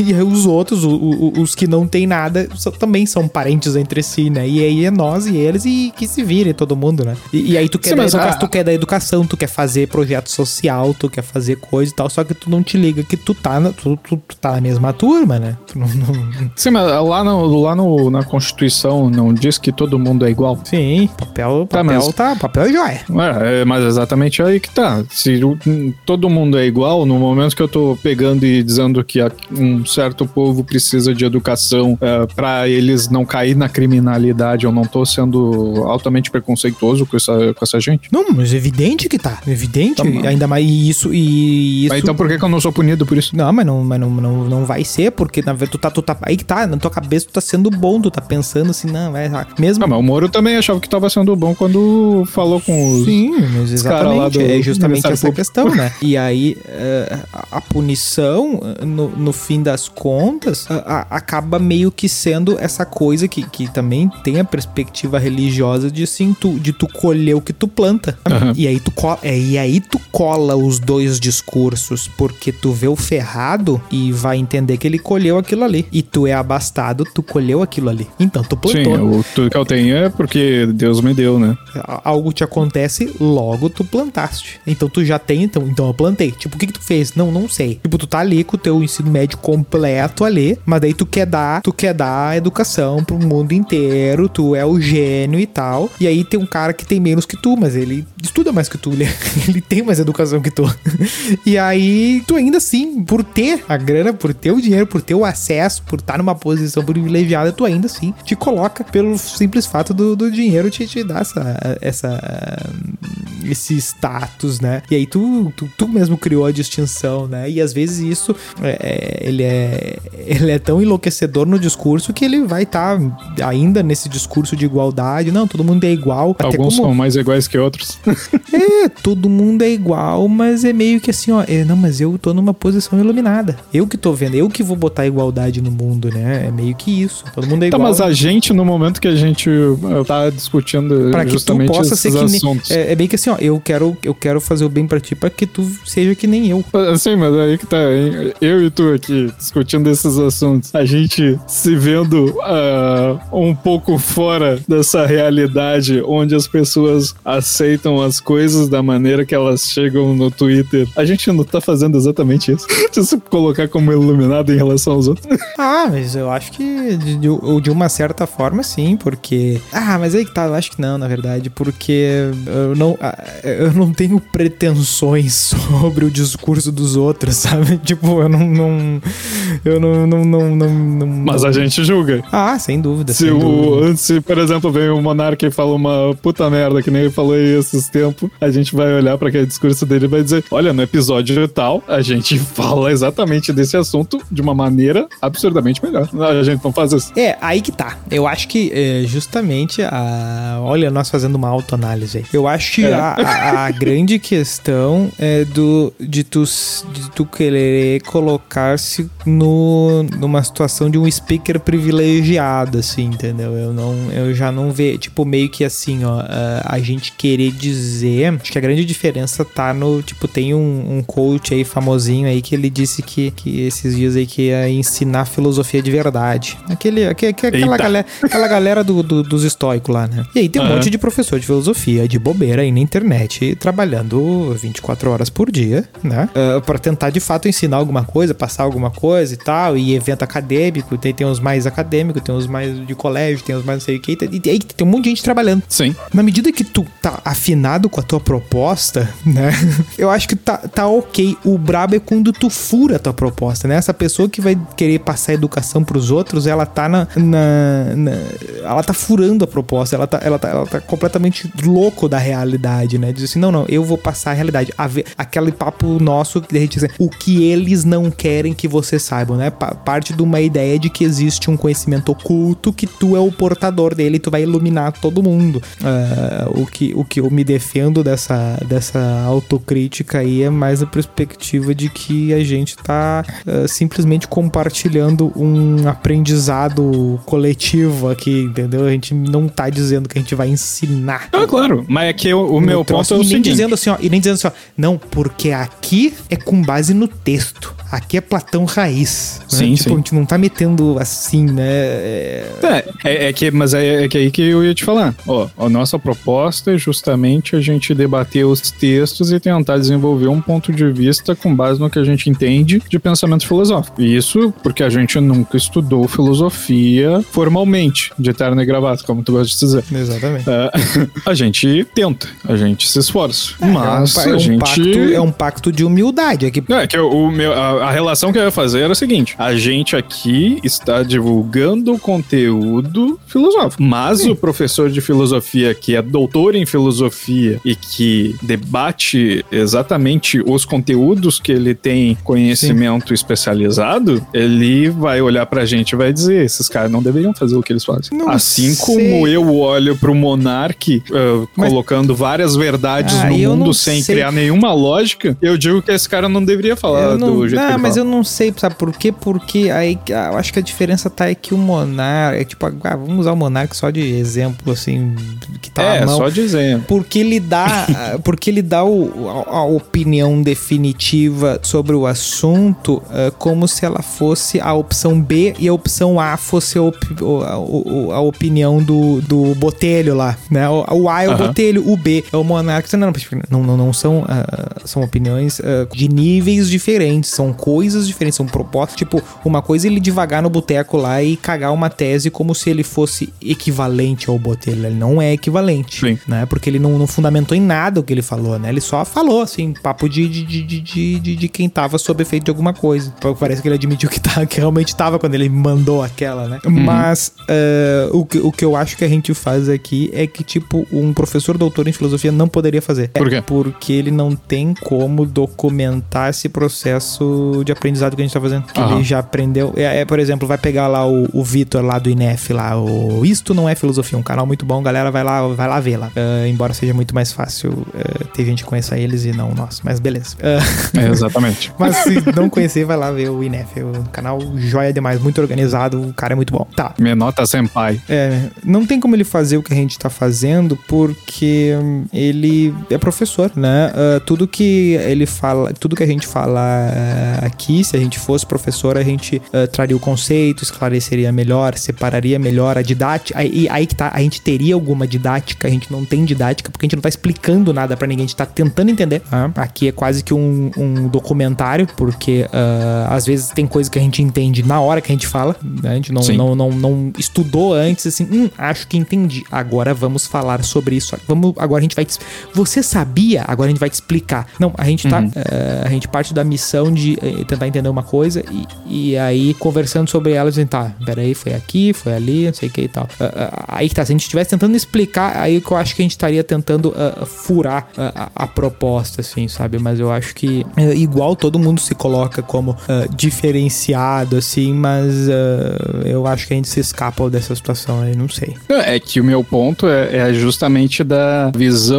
S2: e- e os outros, o- o- os que não tem nada, só- também são parentes entre si, né? E aí é nós e eles e que se virem todo mundo, né? E, e aí tu quer,
S3: Sim,
S2: educa-
S3: a-
S2: tu quer da educação, tu quer fazer projeto social, tu quer fazer coisa e tal, só que tu não te liga que tu tá na, tu, tu- tu tá na mesma turma, né? Tu não- não-
S3: Sim, mas lá, no, lá no, na Constituição não diz que todo mundo é igual.
S2: Sim, papel,
S3: Tá,
S2: papel
S3: mas-
S2: tá, papel é joia.
S3: É, é, mas exatamente aí que tá. Se todo mundo é igual, no momento que eu tô pegando e dizendo que um certo povo precisa de educação é, para eles não cair na criminalidade, eu não tô sendo altamente preconceituoso com essa, com essa gente.
S2: Não, mas é evidente que tá. Evidente.
S3: Tá,
S2: ainda mais isso e isso.
S3: Mas então por que, que eu não sou punido por isso?
S2: Não, mas não, mas não, não, não vai ser, porque na verdade tu tá, tu tá. Aí que tá, na tua cabeça tu tá sendo bom, tu tá pensando assim, não, é. Mesmo.
S3: Ah, mas o Moro também achava que tava sendo bom quando falou com os.
S2: Sim, mas
S3: os cara lá
S2: exatamente.
S3: do
S2: É justamente
S3: Ministério
S2: essa
S3: Público.
S2: questão, né? E aí, eh, a- punição, eh, no, no fim das contas, a- a- acaba meio que sendo essa coisa que, que também tem a perspectiva religiosa de assim, tu, de tu colher o que tu planta.
S3: Aham.
S2: E aí tu cola, é, e aí tu cola os dois discursos, porque tu vê o ferrado e vai entender que ele colheu aquilo ali. E tu é abastado, tu colheu aquilo ali. Então tu
S3: Sim,
S2: plantou.
S3: o, tudo que eu tenho é porque Deus me deu, né?
S2: Algo te acontece, logo tu plantaste. Então tu já tem, então, então eu plantei. Tipo, o que que tu fez? Não, não sei. Tipo, tu tá ali com o teu ensino médio completo ali, mas daí tu quer dar, tu quer dar educação pro mundo inteiro, tu é o gênio e tal. E aí tem um cara que tem menos que tu, mas ele estuda mais que tu, ele, ele tem mais educação que tu. E aí tu ainda assim, por ter a grana, por ter o dinheiro, por ter o acesso, por estar numa posição privilegiada, tu ainda assim te coloca pelo simples fato do, do dinheiro te, te dar essa, essa, esse status, né? E aí tu, tu, tu mesmo criou a distinção, né? E às vezes isso, é, é, ele, é, ele é tão enlouquecedor no discurso que ele vai estar ainda nesse discurso de igualdade. Não, todo mundo é igual.
S3: Alguns
S2: como-
S3: são mais iguais que outros.
S2: é, todo mundo é igual, mas é meio que assim, ó. é, não, mas eu tô numa posição iluminada. Eu que tô vendo, eu que vou botar igualdade no mundo, né? É meio que isso. Todo mundo é
S3: Tá,
S2: igual.
S3: mas a gente, no momento que a gente uh, tá discutindo
S2: Pra que tu
S3: justamente
S2: possa ser que
S3: assuntos.
S2: é, é bem que assim, ó, eu quero, eu quero fazer o bem pra ti pra que tu seja que nem eu.
S3: Assim, mas aí que tá, hein? eu e tu aqui discutindo esses assuntos, a gente se vendo uh, um pouco fora dessa realidade onde as pessoas aceitam as coisas da maneira que elas chegam no Twitter. A gente não tá fazendo exatamente isso. Se você colocar como iluminado em relação aos outros.
S2: Ah, mas eu acho que de, de, uma certa forma sim, porque. Ah, mas aí que tá, eu acho que não, na verdade, porque eu não, ah, eu não tenho pretensões sobre o discurso dos outros, sabe? Tipo, eu não. não eu não, não, não, não, não
S3: Mas a gente julga.
S2: Ah, sem dúvida.
S3: Se,
S2: sem
S3: o,
S2: dúvida.
S3: se por exemplo, vem o Monarca e fala uma puta merda, que nem ele falou aí esses tempos, a gente vai olhar para aquele discurso dele e vai dizer: olha, no episódio tal, a gente fala exatamente desse assunto de uma maneira absurdamente melhor. A gente não faz isso.
S2: É, aí que tá. Eu acho que é, justamente a. Olha, nós fazendo uma autoanálise aí. Eu acho que
S3: É.
S2: a, a- a grande questão é do de tu, de tu querer colocar-se no, numa situação de um speaker privilegiado, assim, entendeu? Eu não, eu já não vejo, tipo, meio que assim, ó, a, gente querer dizer, acho que a grande diferença tá no, tipo, tem um, um coach aí famosinho aí que ele disse que, que esses dias aí que ia ensinar filosofia de verdade. Aquele, aque- aque- aquela,
S3: Eita.
S2: galera, aquela galera do, do- dos estoicos lá, né? E aí tem um
S3: Aham.
S2: monte de professor de filosofia de bobeira aí na internet, trabalhando 24 horas por dia, né? Ah, pra tentar de fato ensinar alguma coisa, passar alguma coisa e tal, e evento acadêmico, tem, tem os mais acadêmicos, tem os mais de colégio, tem os mais não sei o que, e tem, aí tem um monte de gente trabalhando.
S3: Sim.
S2: Na medida que tu tá afinado com a tua proposta, né? Eu acho que tá, tá ok. O brabo é quando tu fura a tua proposta, né? Essa pessoa que vai querer passar educação pros outros, ela tá na. na- na- ela tá furando a proposta, ela tá, ela, tá, ela tá completamente louco da realidade, né? Diz assim: não, não, eu vou passar a realidade. A ver- aquele papo nosso que a gente diz assim, o que eles não querem que você saibam, né? Pa- parte de uma ideia de que existe um conhecimento oculto que tu é o portador dele e tu vai iluminar todo mundo. Ah, o, que, o que eu me defendo dessa, dessa autocrítica aí é mais a perspectiva de que a gente tá ah, simplesmente compartilhando um aprendizado coletivo aqui, entendeu? A gente não tá dizendo que a gente vai ensinar.
S3: Ah, claro. Mas é que o meu
S2: troço,
S3: ponto é o
S2: e nem
S3: seguinte.
S2: dizendo assim, ó, e nem dizendo assim, ó, não, porque aqui é com base no texto. Aqui é Platão raiz. né?
S3: Sim,
S2: tipo,
S3: sim.
S2: a gente não tá metendo assim, né? É,
S3: É, é, que, mas é, é que aí que eu ia te falar. Ó, a nossa proposta é justamente a gente debater os textos e tentar desenvolver um ponto de vista com base no que a gente entende de pensamento filosófico. E isso porque a gente nunca estudou filosofia formalmente, de terno e gravata, como tu gosta de dizer.
S2: Exatamente.
S3: É, a gente tenta, a gente se esforça. mas
S2: é um, pa- é
S3: a
S2: um
S3: gente.
S2: pacto, é um pacto de humildade. É que
S3: Não, é que o meu, a, a relação que eu ia fazer era a seguinte: a gente aqui está divulgando conteúdo filosófico, mas o professor de filosofia que é doutor em filosofia e que debate exatamente os conteúdos que ele tem conhecimento especializado, ele vai olhar pra gente e vai dizer: esses caras não deveriam fazer o que eles fazem.
S2: Não
S3: assim
S2: sei.
S3: como eu olho pro Monark uh,
S2: Mas-
S3: colocando várias verdades
S2: Ah,
S3: no mundo sem
S2: sei.
S3: criar nenhuma lógica, eu digo que esse cara não deveria falar
S2: não,
S3: do jeito que
S2: não
S3: ele
S2: mas
S3: fala.
S2: eu não sei, sabe por quê? Porque aí ah, eu acho que a diferença tá é que o Monark, é tipo, ah, vamos usar o Monark só de exemplo, assim, que tá
S3: é, só dizendo.
S2: Porque ele dá, porque ele dá o- a, a opinião definitiva sobre o assunto eh, como se ela fosse a opção B e a opção A fosse a, op- a- a opinião do, do Botelho lá, né? O, o A é o. Botelho, o B é o Monarca. Não, não, não, não são, ah, são opiniões ah, de níveis diferentes, são coisas diferentes, são propostas. Tipo, uma coisa é ele devagar no boteco lá e cagar uma tese como se ele fosse equivalente ao Botelho. Ele não é equivalente
S3: Sim.
S2: né? Porque ele não, não fundamentou em nada o que ele falou, né? Ele só falou, assim, papo de, de, de, de, de, de- quem tava sob efeito de alguma coisa. Parece que ele admitiu que, tá, que realmente tava quando ele mandou aquela, né? Mas eh, o, que, o que eu acho que a gente faz aqui é que, tipo, um professor doutor em filosofia não poderia fazer.
S3: Por quê?
S2: É porque ele não tem como documentar esse processo de aprendizado que a gente tá fazendo. Que
S3: Aham.
S2: ele já aprendeu. É, é, por exemplo, vai pegar lá o, o Vitor lá do INEF, lá, o Isto Não É Filosofia, um canal muito bom, galera vai lá, vai lá ver lá. Ah, embora seja muito mais fácil ah, ter gente que conheça eles e não nós, mas beleza. Ah,
S3: É, exatamente.
S2: mas se não conhecer, vai lá ver o INEF, é um canal joia demais, muito organizado, o cara é muito bom. Tá,
S3: Menota Senpai.
S2: é, não tem como ele fazer o que a gente tá fazendo porque hum, ele é professor, né? Uh, tudo que ele fala, tudo que a gente fala uh, aqui, se a gente fosse professor, a gente uh, traria o conceito, esclareceria melhor, separaria melhor a didática. Aí, aí que tá, a gente teria alguma didática, a gente não tem didática porque a gente não tá explicando nada para ninguém, a gente tá tentando entender. Né? Aqui é quase que um, um documentário, porque às vezes tem coisa que a gente entende na hora que a gente fala, né? a gente não, não, não, não, estudou antes, assim, hum, acho que entendi. Agora vamos falar sobre isso. Vamos, agora a gente vai. Te, você sabia? Agora a gente vai te explicar. Não, a gente tá. Uhum. Uh, a gente parte da missão de uh, tentar entender uma coisa e, e aí conversando sobre ela, dizendo, tá, peraí, foi aqui, foi ali, não sei o que e tal. Uh, aí que tá, se a gente estivesse tentando explicar, aí que eu acho que a gente estaria tentando furar a, a, proposta, assim, sabe? Mas eu acho que igual todo mundo se coloca como diferenciado, assim, mas eu acho que a gente se escapa dessa situação aí, não sei.
S3: É que o meu ponto é, é justamente da visão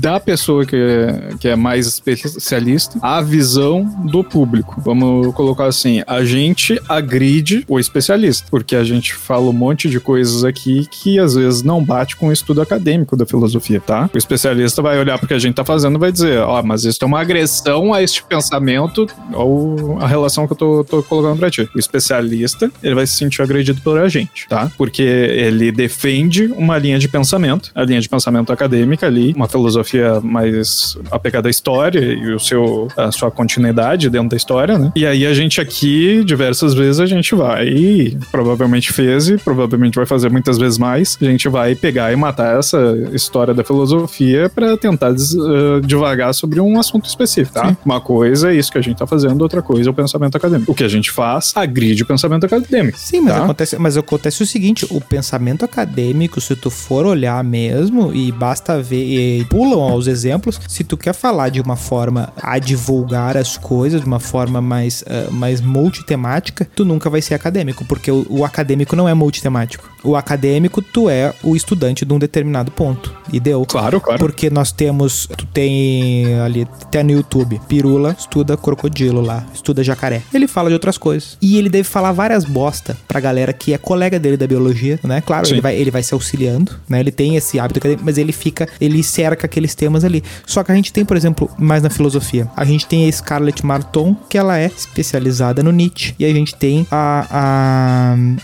S3: da pessoa que é, que é mais especialista à visão do público. Vamos colocar assim: a gente agride o especialista, porque a gente fala um monte de coisas aqui que às vezes não bate com o estudo acadêmico da filosofia, tá? O especialista vai olhar porque a gente tá fazendo e vai dizer: ó, oh, mas isso é uma agressão a este pensamento ou a relação que eu tô, tô colocando pra ti. O especialista, ele vai se sentir agredido pela gente, tá? Porque ele defende uma linha de pensamento, a linha de pensamento acadêmica ali, uma filosofia mais apegada à história e o seu, a sua continuidade dentro da história, né? E aí a gente aqui, diversas vezes, a gente vai, provavelmente fez e provavelmente vai fazer muitas vezes mais, a gente vai pegar e matar essa história da filosofia para tentar uh, devagar sobre um assunto específico, tá? Sim. Uma coisa é isso que a gente tá fazendo, outra coisa é o pensamento acadêmico. O que a gente faz agride o pensamento acadêmico.
S2: Sim, mas, tá? acontece, mas acontece o seguinte, o pensamento acadêmico, se tu for olhar mesmo, e basta ver, e pulam aos exemplos, se tu quer falar de uma forma a divulgar as coisas, de uma forma mais, uh, mais multitemática, tu nunca vai ser acadêmico, porque o, o acadêmico não é multitemático. O acadêmico, tu é o estudante de um determinado ponto. E deu.
S3: Claro, claro.
S2: Porque nós temos, tu tem ali, até no YouTube, Pirula estuda crocodilo lá, estuda jacaré. Ele fala de outras coisas. E ele deve falar várias bosta pra galera que é colega dele da biologia, né? Claro, ele vai, ele vai se auxiliando, né? Ele tem esse hábito acadêmico, mas ele fica, ele cerca aqueles temas ali. Só que a gente tem, por exemplo, mais na filosofia, a gente tem a Scarlett Marton, que ela é especializada no Nietzsche, e a gente tem a,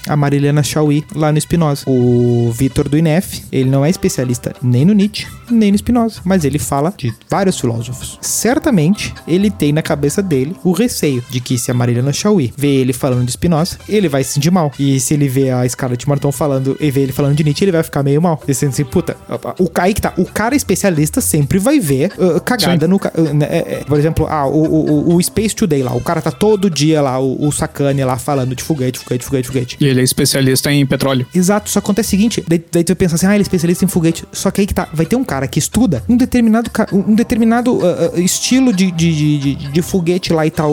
S2: a, a Marilena Chauí lá no Spinoza. O Vitor do INEF, ele não é especialista nem no Nietzsche, nem no Spinoza, mas ele fala de vários filósofos. Certamente, ele tem na cabeça dele o receio de que se a Marilena Chauí vê ele falando de Spinoza, ele vai se sentir mal. E se ele vê a Scarlett Marton falando e vê ele falando de Nietzsche, ele vai ficar meio mal. Ele sente assim, puta, o cara que tá, o cara especialista sempre vai ver uh, cagada Sim. no. Uh, né, é, é, por exemplo, ah, o, o, o, Space Today lá, o cara tá todo dia lá, o, o Sacane lá falando de foguete, foguete, foguete, foguete.
S3: E ele é especialista em petróleo.
S2: Exato, só acontece o seguinte, daí, daí tu pensa assim, ah, ele é especialista em foguete. Só que aí que tá, vai ter um cara que estuda um determinado, um determinado uh, estilo de, de, de, de, foguete lá e tal,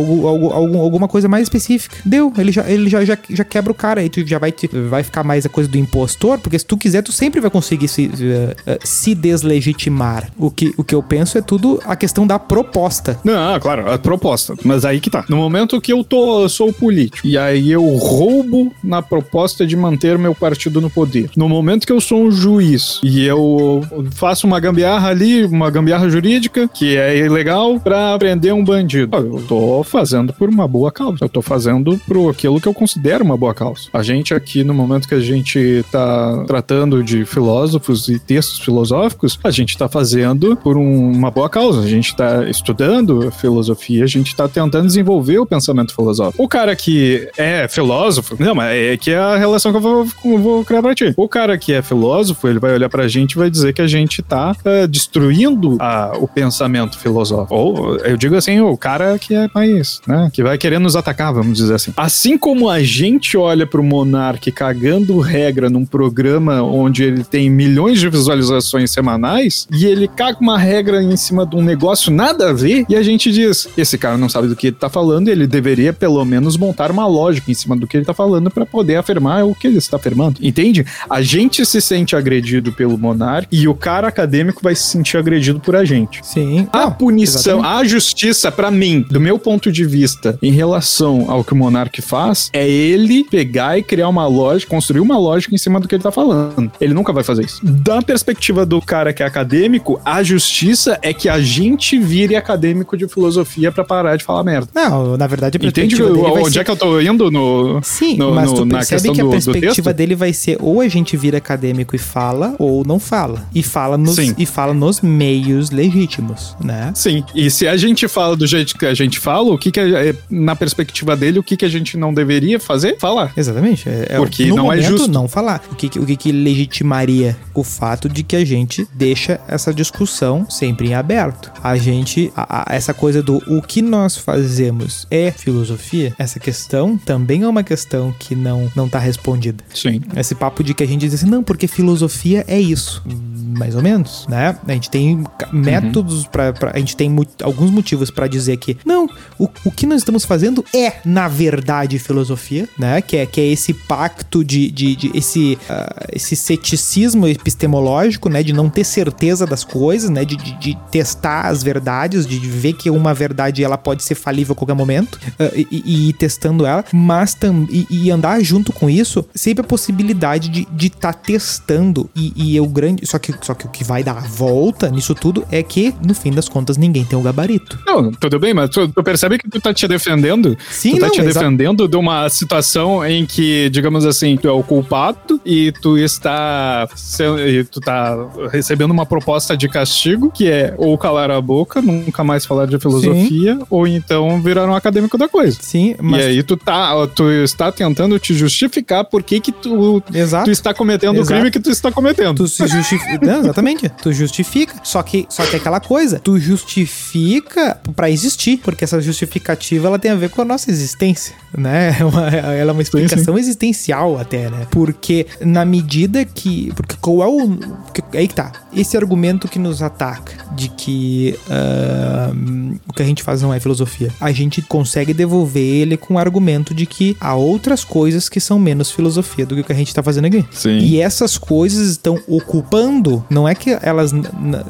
S2: alguma coisa mais específica. Deu, ele já, ele já, já, já quebra o cara, aí tu já vai, te, vai ficar mais a coisa do impostor, porque se tu quiser, tu sempre vai conseguir se, uh, uh, se deslegitimar. O que, o que eu penso é tudo a questão da proposta.
S3: Não, claro, a proposta. Mas aí que tá. No momento que eu tô, sou político, e aí eu roubo na proposta de manter meu partido no poder. No momento que eu sou um juiz e eu faço uma gambiarra ali, uma gambiarra jurídica, que é ilegal, pra prender um bandido. Eu tô fazendo por uma boa causa. Eu tô fazendo por aquilo que eu considero uma boa causa. A gente aqui, no momento que a gente tá tratando de filósofos e textos filosóficos, a gente tá fazendo por um, uma boa causa. A gente tá estudando filosofia, a gente tá tentando desenvolver o pensamento filosófico. O cara que é filósofo, não, mas é que é a relação que eu vou, vou criar pra ti. O cara que é filósofo, ele vai olhar pra gente e vai dizer que a gente tá uh, destruindo a, o pensamento filosófico. Ou, eu digo assim, o cara que é mais, né, que vai querer nos atacar, vamos dizer assim. Assim como a gente olha pro monarca cagando regra num programa onde ele tem milhões de visualizações semanais e ele caga uma regra em cima de um negócio nada a ver e a gente diz, esse cara não sabe do que ele tá falando, ele deveria pelo menos montar uma lógica em cima do que ele tá falando para poder afirmar o que ele está afirmando. Entende? A gente se sente agredido pelo monarca e o cara acadêmico vai se sentir agredido por a gente.
S2: Sim.
S3: A
S2: Não,
S3: punição,
S2: exatamente.
S3: a justiça, pra mim, do meu ponto de vista, em relação ao que o Monark faz, é ele pegar e criar uma lógica, construir uma lógica em cima do que ele tá falando. Ele nunca vai fazer isso. Da perspectiva do cara que é acadêmico, a justiça é que a gente vire acadêmico de filosofia pra parar de falar merda.
S2: Não, na verdade, a
S3: Entende
S2: perspectiva dele vai
S3: onde
S2: ser...
S3: é que eu tô indo no.
S2: Sim,
S3: no-
S2: mas
S3: no-
S2: tu percebe que a
S3: do-
S2: perspectiva dele vai ser ou a gente vira acadêmico e fala, ou não fala. E fala nos,
S3: Sim.
S2: e fala nos meios legítimos, né?
S3: Sim, e se a gente fala do jeito que a gente fala, o que que é, na perspectiva dele, o que que a gente não deveria fazer? Falar.
S2: Exatamente. É, é-
S3: Porque não é justo.
S2: não falar. O que, que- o que, que legitimaria o fato de que a gente deixa essa discussão sempre em aberto. A gente, a- a- essa coisa do o que nós fazemos é filosofia, essa questão também é uma questão que não, não tá respondida.
S3: Sim.
S2: Esse papo de que a gente diz assim, não, porque filosofia é isso. Mais ou menos, né? A gente tem ca- métodos pra, pra- A gente tem mu- alguns motivos pra dizer que, não, o, o que nós estamos fazendo é, na verdade, filosofia, né? Que é, que é esse pacto de. de, de- esse, ah, esse ceticismo epistemológico, né? De não ter certeza das coisas, né? De, de, de testar as verdades, de, de ver que uma verdade ela pode ser falível a qualquer momento ah, e, e- ir testando ela, mas e, e andar junto com isso, sempre a possibilidade de estar tá testando. E, e o grande. Só que, só que o que vai dar a volta nisso tudo é que, no fim das contas, ninguém tem o gabarito.
S3: Não, tudo bem, mas tu, tu percebe que tu tá te defendendo?
S2: Sim,
S3: tu tá
S2: não,
S3: te defendendo de uma situação em que, digamos assim, tu é o culpado e tu está sendo, e tu tá recebendo uma proposta de castigo, que é ou calar a boca, nunca mais falar de filosofia, ou então virar um acadêmico da coisa.
S2: Sim, mas.
S3: E aí tu tá, tu está tentando te justificar por que que tu,
S2: Exato.
S3: tu está cometendo o
S2: Exato.
S3: crime que tu está cometendo.
S2: Tu se justifica. Não, exatamente. Tu justifica. Só que, só que é aquela coisa. Tu justifica pra existir. Porque essa justificativa ela tem a ver com a nossa existência. Né? É uma- ela é uma explicação existencial até, né? Porque na medida que. Porque qual é o. que- Aí que tá. Esse argumento que nos ataca de que ah, o que a gente faz não é filosofia. A gente consegue devolver ele com o argumento de que há outras coisas que são menos filosofia do que o que a gente tá fazendo aqui.
S3: Sim.
S2: E essas coisas estão ocupando, não é que elas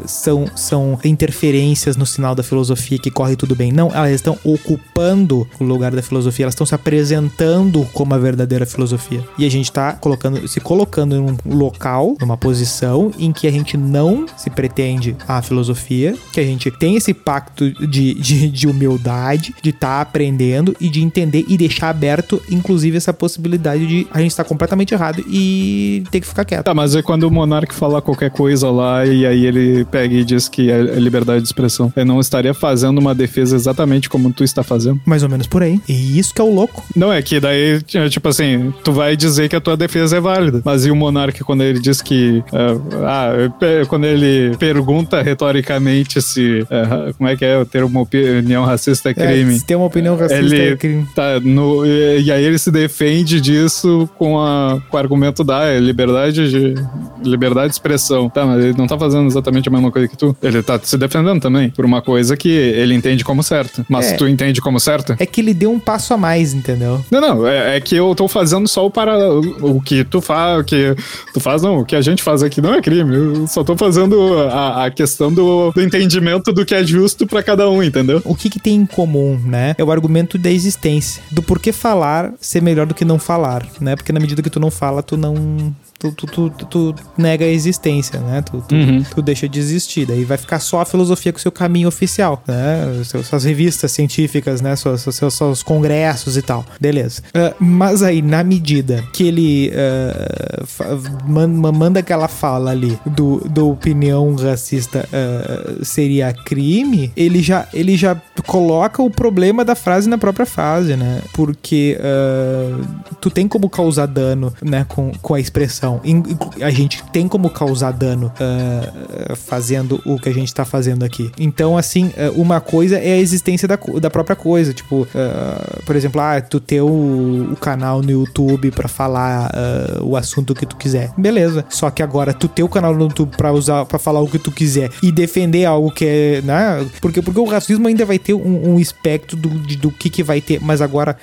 S2: são, são interferências no sinal da filosofia que corre tudo bem. Não, elas estão ocupando o lugar da filosofia, elas estão se apresentando como a verdadeira filosofia. E a gente tá colocando, se colocando em um local, numa posição em que a gente não se pretende a filosofia, que a gente tem esse pacto de, de, de humildade, de estar aprendendo e de entender e deixar aberto, inclusive, essa possibilidade de a gente estar completamente errado e ter que ficar quieto.
S3: Tá, mas é quando o Monark fala qualquer coisa lá e aí ele pega e diz que é é liberdade de expressão. Ele não estaria fazendo uma defesa exatamente como tu está fazendo.
S2: Mais ou menos por aí. E isso que é o louco.
S3: Não, é que daí, tipo assim, tu vai dizer que a tua defesa é válida. Mas e o Monark quando ele diz que. é, ah, quando ele pergunta retoricamente se. é, como é que é? Ter uma opinião racista é crime.
S2: É, se tem uma opinião racista,
S3: Ele
S2: é crime.
S3: tá no. E, e aí ele se defende disso com, a, o argumento da é, liberdade de. liberdade de expressão. Tá, mas ele não tá fazendo exatamente a mesma coisa que tu. Ele tá se defendendo também por uma coisa que ele entende como certa. Mas
S2: É.
S3: tu entende como certa?
S2: É que ele deu um passo a mais, entendeu?
S3: Não, não, é, é que eu tô fazendo só o para o, que tu faz, o que tu faz, não, o que a gente faz aqui não é crime. Eu só tô fazendo a, a questão do, do entendimento do que é justo pra cada um, entendeu?
S2: O que, que tem em comum, né? É o argumento da existência. Do porquê falar ser melhor do que não falar, né? Porque na medida que tu não fala, tu não. Tu, tu, tu, tu- nega a existência, né? Tu, tu,
S3: Uhum.
S2: tu deixa de existir. Daí vai ficar só a filosofia com o seu caminho oficial, né? Seu- Suas revistas científicas, né? Suas, seus, seus congressos e tal. Beleza. Ah, mas aí, na medida que ele man- man- manda aquela fala ali do, do opinião racista ah, seria crime, ele já, ele já coloca o problema da frase na própria frase, né? Porque tu tem como causar dano, né, com, com a expressão. A gente tem como causar dano ah, fazendo o que a gente tá fazendo aqui. Então, assim, ah, uma coisa é a existência da, da própria coisa. Tipo, ah, por exemplo, ah, tu ter o, o canal no YouTube pra falar ah, o assunto que tu quiser. Beleza. Só que agora tu ter o canal no YouTube pra usar para falar o que tu quiser e defender algo que é, né? Porque, porque o racismo ainda vai ter um, um espectro do, de- do que que vai ter, mas agora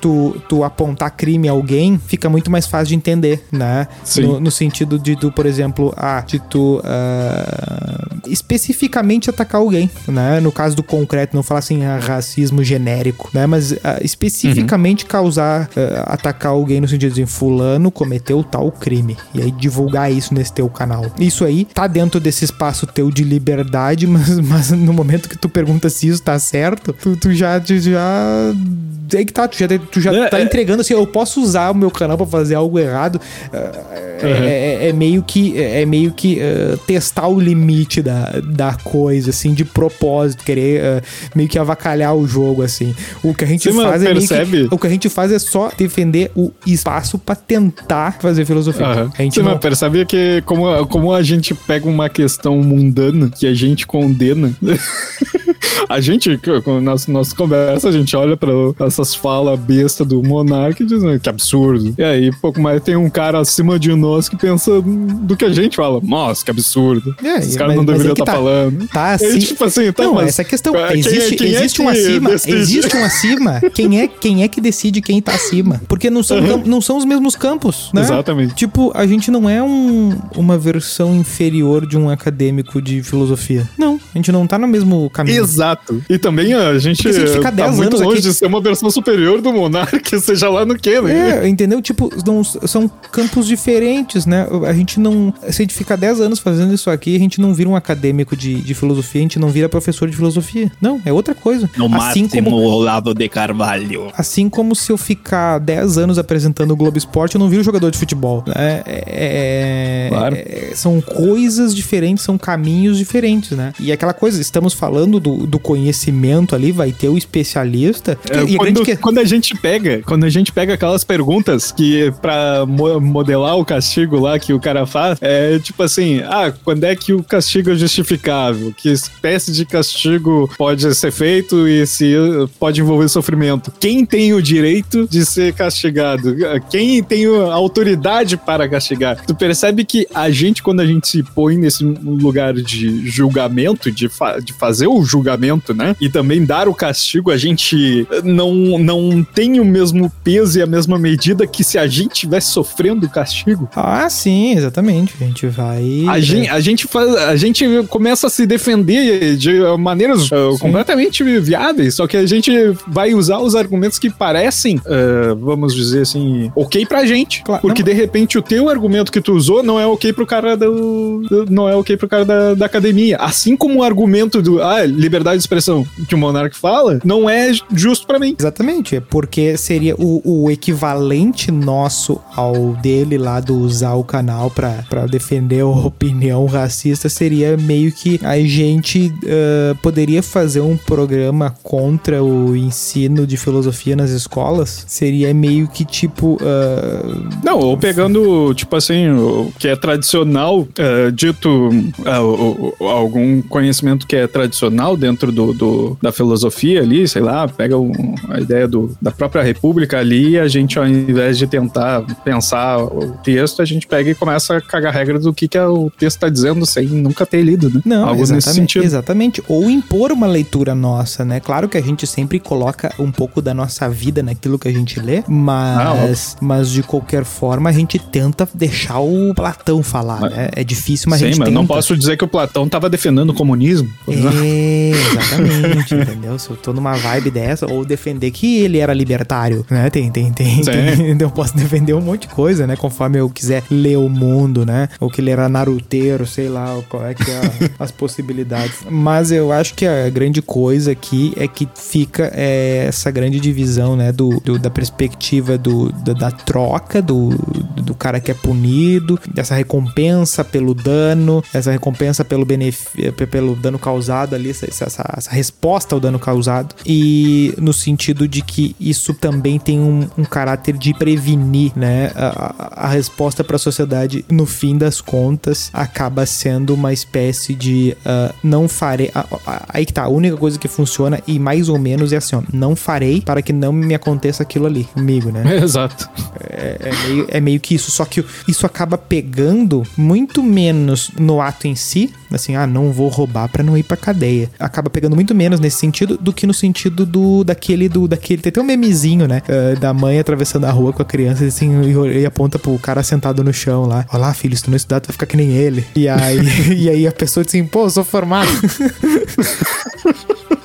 S2: tu, tu apontar crime a alguém fica muito mais fácil de entender, né? No, no, sentido de tu, por exemplo, ah, de tu uh, especificamente atacar alguém, né? No caso do concreto, não falar assim, ah, racismo genérico, né? Mas uh, especificamente uhum. causar, uh, atacar alguém no sentido de fulano cometeu tal crime. E aí divulgar isso nesse teu canal. Isso aí tá dentro desse espaço teu de liberdade, mas, mas no momento que tu pergunta se isso tá certo, tu, tu já, já é que tá, tu já, tu já é, tá é. entregando assim, eu posso usar o meu canal para fazer algo errado. Uh, uhum. é, é, meio que é meio que uh, testar o limite da, da coisa, assim, de propósito, querer uh, meio que avacalhar o jogo, assim. O que a gente Sim, faz é percebe? que, o que a gente faz é só defender o espaço para tentar fazer filosofia. Uhum. A gente
S3: Sim, não... mas percebe que como, como a gente pega uma questão mundana que a gente condena a gente, nas nossa conversa, a gente olha pra essas falas besta do Monark e diz que absurdo. E aí, pouco mais tem um cara acima de nós que pensa do que a gente fala. Nossa, que absurdo. É, Esses caras não deveriam estar é tá, tá, falando.
S2: Tá assim. E, tipo assim, tá, não, mas, essa questão. Quem existe, é, quem existe é um acima. Decide? Existe um acima. Quem é, quem é que decide quem tá acima? Porque não são, uhum. não são os mesmos campos. Né?
S3: Exatamente.
S2: Tipo, a gente não é um, uma versão inferior de um acadêmico de filosofia. Não. A gente não tá no mesmo caminho.
S3: Exato. E também a gente, a gente fica tá muito longe aqui... de ser uma versão superior do Monark, seja lá no que,
S2: né? É, entendeu? Tipo, não, são campos diferentes, né? A gente não. Se a gente ficar 10 anos fazendo isso aqui, a gente não vira um acadêmico de, de filosofia, a gente não vira professor de filosofia. Não, é outra coisa.
S4: No assim máximo como, Olavo de Carvalho.
S2: Assim como se eu ficar 10 anos apresentando o Globo Esporte, eu não viro jogador de futebol. Né? É, é, claro. é, são coisas diferentes, são caminhos diferentes, né? E aquela coisa, estamos falando do, do conhecimento ali, vai ter o especialista.
S3: É, e quando, a que... quando a gente pega, quando a gente pega aquelas perguntas que para mo modelar o castigo lá que o cara faz, é tipo assim, ah, quando é que o castigo é justificável? Que espécie de castigo pode ser feito e se pode envolver sofrimento? Quem tem o direito de ser castigado? Quem tem a autoridade para castigar? Tu percebe que a gente, quando a gente se põe nesse lugar de julgamento, de, fa de fazer o julgamento, né? E também dar o castigo, a gente não, não tem o mesmo peso e a mesma medida que se a gente estivesse sofrendo o castigo.
S2: Ah, sim, exatamente. A gente vai.
S3: A, gente, a gente faz. A gente começa a se defender de maneiras uh, completamente viáveis, só que a gente vai usar os argumentos que parecem, uh, vamos dizer assim, ok pra gente. Claro, porque não, de repente o teu argumento que tu usou não é ok pro cara do. Não é ok pro cara da, da academia. Assim como o argumento do. Ah, liberdade de expressão que o Monark fala, não é justo para mim.
S2: Exatamente, é porque seria o, o, equivalente nosso ao dele lá usar o canal para defender a opinião racista seria meio que a gente uh, poderia fazer um programa contra o ensino de filosofia nas escolas. Seria meio que tipo. Uh,
S3: não, ou pegando, tipo assim, o que é tradicional, uh, dito algum conhecimento que é tradicional dentro do, do, da filosofia ali, sei lá, pega um, a ideia do, da própria república ali e a gente, ao invés de tentar pensar texto, a gente pega e começa a cagar regra do que, que o texto está dizendo sem nunca ter lido, né?
S2: Não, Algo nesse sentido. Exatamente. Ou impor uma leitura nossa, né? Claro que a gente sempre coloca um pouco da nossa vida naquilo que a gente lê, mas, ah, mas de qualquer forma a gente tenta deixar o Platão falar, mas, né? É difícil, mas sim, a gente mas tenta.
S3: não posso dizer que o Platão estava defendendo o comunismo.
S2: É, exatamente, entendeu? Se eu tô numa vibe dessa, ou defender que ele era libertário, né? Tem, tem, tem. tem eu posso defender um monte de coisa, né? Conforme eu quiser ler o mundo, né? Ou que ele era naruteiro, sei lá, qual é que é a, as possibilidades. Mas eu acho que a grande coisa aqui é que fica é, essa grande divisão, né? Do, do da perspectiva do, da, da troca, do, do cara que é punido, dessa recompensa pelo dano, essa recompensa pelo benefício, pelo dano causado ali, essa, essa, essa resposta ao dano causado. E no sentido de que isso também tem um, um caráter de prevenir, né? A, a resposta para a sociedade, no fim das contas, acaba sendo uma espécie de uh, não farei. aí que tá, a única coisa que funciona e mais ou menos é assim, ó, não farei para que não me aconteça aquilo ali comigo, né?
S3: exato.
S2: É, é, meio, é meio que isso, só que isso acaba pegando muito menos no ato em si, Assim, ah, não vou roubar pra não ir pra cadeia. Acaba pegando muito menos nesse sentido do que no sentido do daquele do daquele tem até um memezinho, né, uh, da mãe atravessando a rua com a criança assim e, e aponta pro cara sentado no chão lá. Olha lá, filho, se tu não estudar, tu vai ficar que nem ele. E aí, e aí a pessoa diz assim, pô, eu sou formado.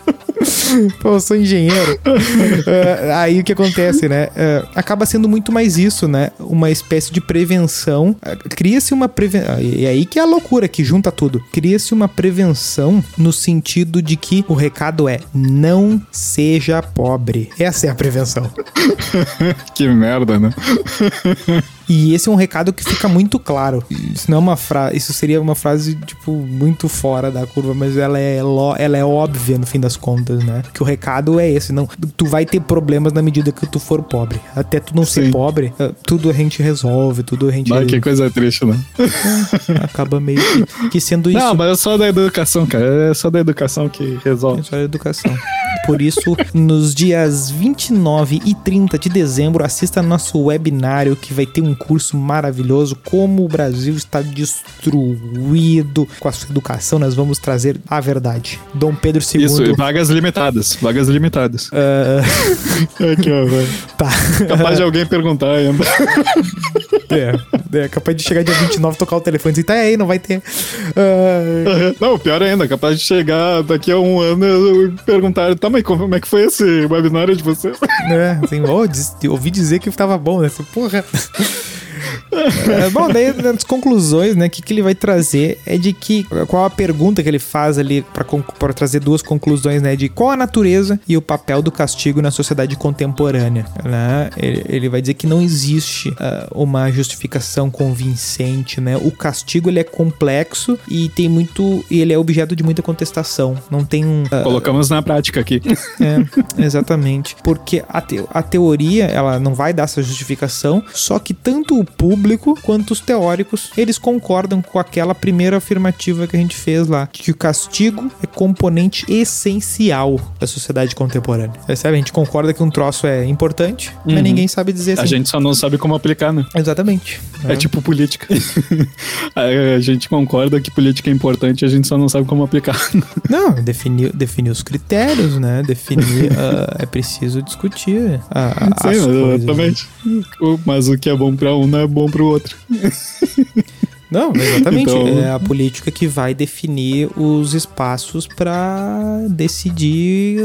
S2: Pô, eu sou engenheiro. Uh, aí o que acontece, né? Uh, acaba sendo muito mais isso, né? Uma espécie de prevenção. Uh, Cria-se uma prevenção. E aí que é a loucura que junta tudo. Cria-se uma prevenção no sentido de que o recado é não seja pobre. Essa é a prevenção.
S3: que merda, né?
S2: E esse é um recado que fica muito claro. Isso não é uma frase, isso seria uma frase tipo muito fora da curva, mas ela é ela é óbvia no fim das contas, né? Que o recado é esse, não, tu vai ter problemas na medida que tu for pobre. Até tu não Sim. ser pobre, eh, tudo a gente resolve, tudo a gente
S3: Mas que coisa triste, né?
S2: É, acaba meio que, que, sendo isso.
S3: Não, mas é só da educação, cara. É só da educação que resolve. É
S2: só da educação. Por isso, nos dias 29 e 30 de dezembro, assista nosso webinário que vai ter um curso maravilhoso como o Brasil está destruído com a sua educação. Nós vamos trazer a verdade. Dom Pedro II.
S3: Isso, vagas limitadas. Vagas limitadas.
S2: Uh...
S3: Aqui, ó, velho.
S2: Tá.
S3: Capaz de alguém perguntar ainda.
S2: É, é capaz de chegar dia 29 tocar o telefone e dizer, tá aí, não vai ter. Uh...
S3: Não, pior ainda, capaz de chegar daqui a um ano e perguntar, tá, mas como é que foi esse webinário de vocês?
S2: É, assim, oh, ouvi dizer que tava bom, né? Porra. É, bom, daí nas conclusões, né, o que, que ele vai trazer é de que qual a pergunta que ele faz ali para trazer duas conclusões, né, de qual a natureza e o papel do castigo na sociedade contemporânea, né? Ele, ele vai dizer que não existe uh, uma justificação convincente, né? O castigo ele é complexo e tem muito e ele é objeto de muita contestação. Não tem um uh,
S3: colocamos na prática aqui.
S2: É, exatamente, porque a, te, a teoria ela não vai dar essa justificação, só que tanto o público quanto os teóricos, eles concordam com aquela primeira afirmativa que a gente fez lá, que o castigo é componente essencial da sociedade contemporânea. Percebe? A gente concorda que um troço é importante, uhum. mas ninguém sabe dizer assim.
S3: A gente só não sabe como aplicar, né?
S2: Exatamente.
S3: É, é tipo política. a gente concorda que política é importante, a gente só não sabe como aplicar.
S2: não, definir, definir os critérios, né? Definir, uh, é preciso discutir a, a, Sim,
S3: exatamente. Né? Mas o que é bom para um não é bom para o outro.
S2: Não, exatamente. Então... É a política que vai definir os espaços para decidir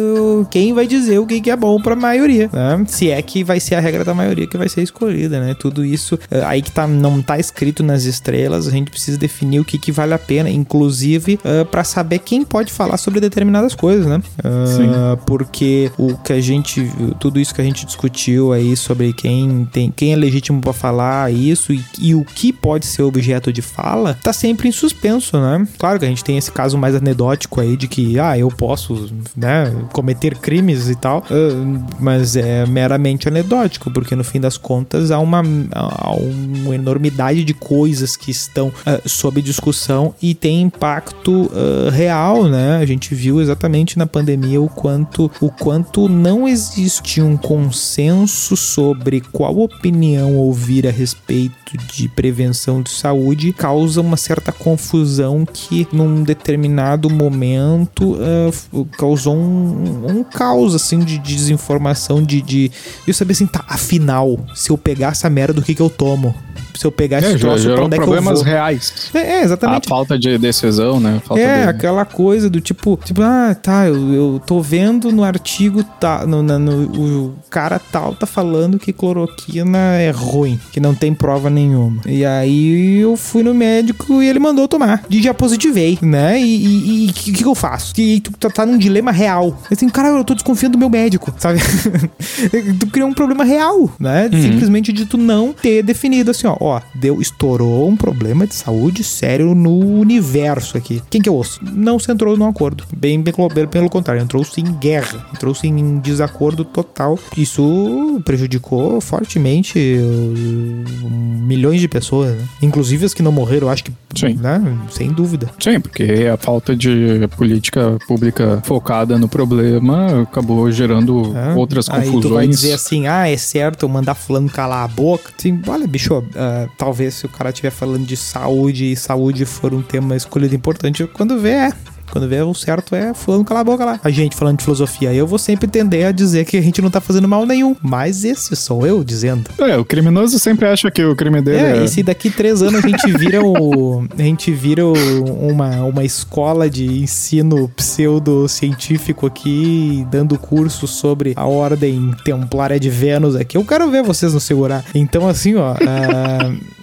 S2: quem vai dizer o que é bom para a maioria. Né? Se é que vai ser a regra da maioria que vai ser escolhida, né? Tudo isso é, aí que tá, não tá escrito nas estrelas, a gente precisa definir o que, que vale a pena, inclusive uh, para saber quem pode falar sobre determinadas coisas, né? Uh, Sim. Porque o que a gente, tudo isso que a gente discutiu aí sobre quem tem, quem é legítimo para falar isso e, e o que pode ser objeto de fala, tá sempre em suspenso, né? Claro que a gente tem esse caso mais anedótico aí de que, ah, eu posso, né, cometer crimes e tal, uh, mas é meramente anedótico, porque no fim das contas há uma, há uma enormidade de coisas que estão uh, sob discussão e tem impacto uh, real, né? A gente viu exatamente na pandemia o quanto, o quanto não existe um consenso sobre qual opinião ouvir a respeito de prevenção de saúde causa uma certa confusão que num determinado momento uh, causou um, um caos assim de, de desinformação de, de eu saber assim, tá, afinal, se eu pegar essa merda, do que que eu tomo? Se eu pegar esse é, troço, pra onde é que eu vou?
S3: reais.
S2: É, é, exatamente.
S3: A falta de decisão, né? Falta
S2: é,
S3: de...
S2: aquela coisa do tipo, tipo, ah, tá, eu, eu tô vendo no artigo, tá, no, no, no, o cara tal tá falando que cloroquina é ruim, que não tem prova nenhuma. E aí eu fui no médico e ele mandou tomar. E já positivei, né? E o que, que, eu faço? E tu tá, tá num dilema real. Assim, cara, eu tô desconfiando do meu médico, sabe? tu criou um problema real, né? Uhum. Simplesmente de tu não ter definido assim, ó, ó, deu, estourou um problema de saúde sério no universo aqui. Quem que eu ouço? Não se entrou num acordo. Bem, bem pelo contrário, entrou-se em guerra, entrou-se em desacordo total. Isso prejudicou fortemente milhões de pessoas, né? inclusive as que não morreram, acho que, Sim. Né? sem dúvida.
S3: Sim, porque a falta de política pública focada no problema acabou gerando é. outras confusões. Aí tu vai
S2: dizer assim, ah, é certo eu mandar fulano calar a boca. Sim, olha, bicho, talvez se o cara estiver falando de saúde e saúde for um tema escolhido importante, quando vê, é. Quando vê o certo é fulano cala a boca lá. A gente falando de filosofia, eu vou sempre tender a dizer que a gente não tá fazendo mal nenhum. Mas esse sou eu dizendo.
S3: É, o criminoso sempre acha que o crime dele
S2: é. é... E se daqui três anos a gente vira o. a gente vira o, uma, uma escola de ensino pseudocientífico aqui, dando curso sobre a ordem templária de Vênus aqui. Eu quero ver vocês não segurar. Então, assim, ó. Uh,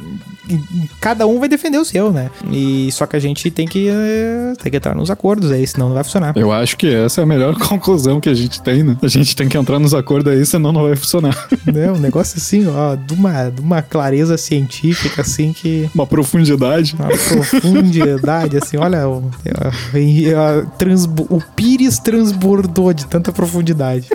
S2: cada um vai defender o seu, né? E só que a gente tem que, eh, tem que entrar nos acordos aí, senão não vai funcionar.
S3: Eu acho que essa é a melhor conclusão que a gente tem, né? A gente tem que entrar nos acordos aí, senão não vai funcionar.
S2: É, um negócio assim, ó, de uma, de uma clareza científica, assim, que...
S3: Uma profundidade.
S2: Uma profundidade, assim, olha, o, o Pires transbordou de tanta profundidade.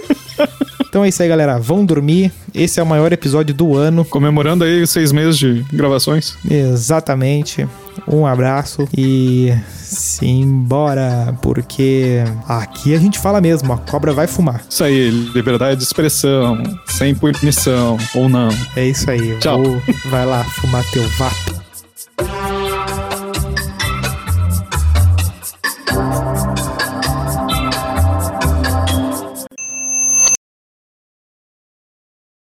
S2: Então é isso aí, galera. Vão dormir. Esse é o maior episódio do ano.
S3: Comemorando aí seis meses de gravações.
S2: Exatamente. Um abraço e simbora, porque aqui a gente fala mesmo, a cobra vai fumar.
S3: Isso aí, liberdade de expressão, sem punição ou não.
S2: É isso aí.
S3: Tchau.
S2: Vou, vai lá fumar teu vapo.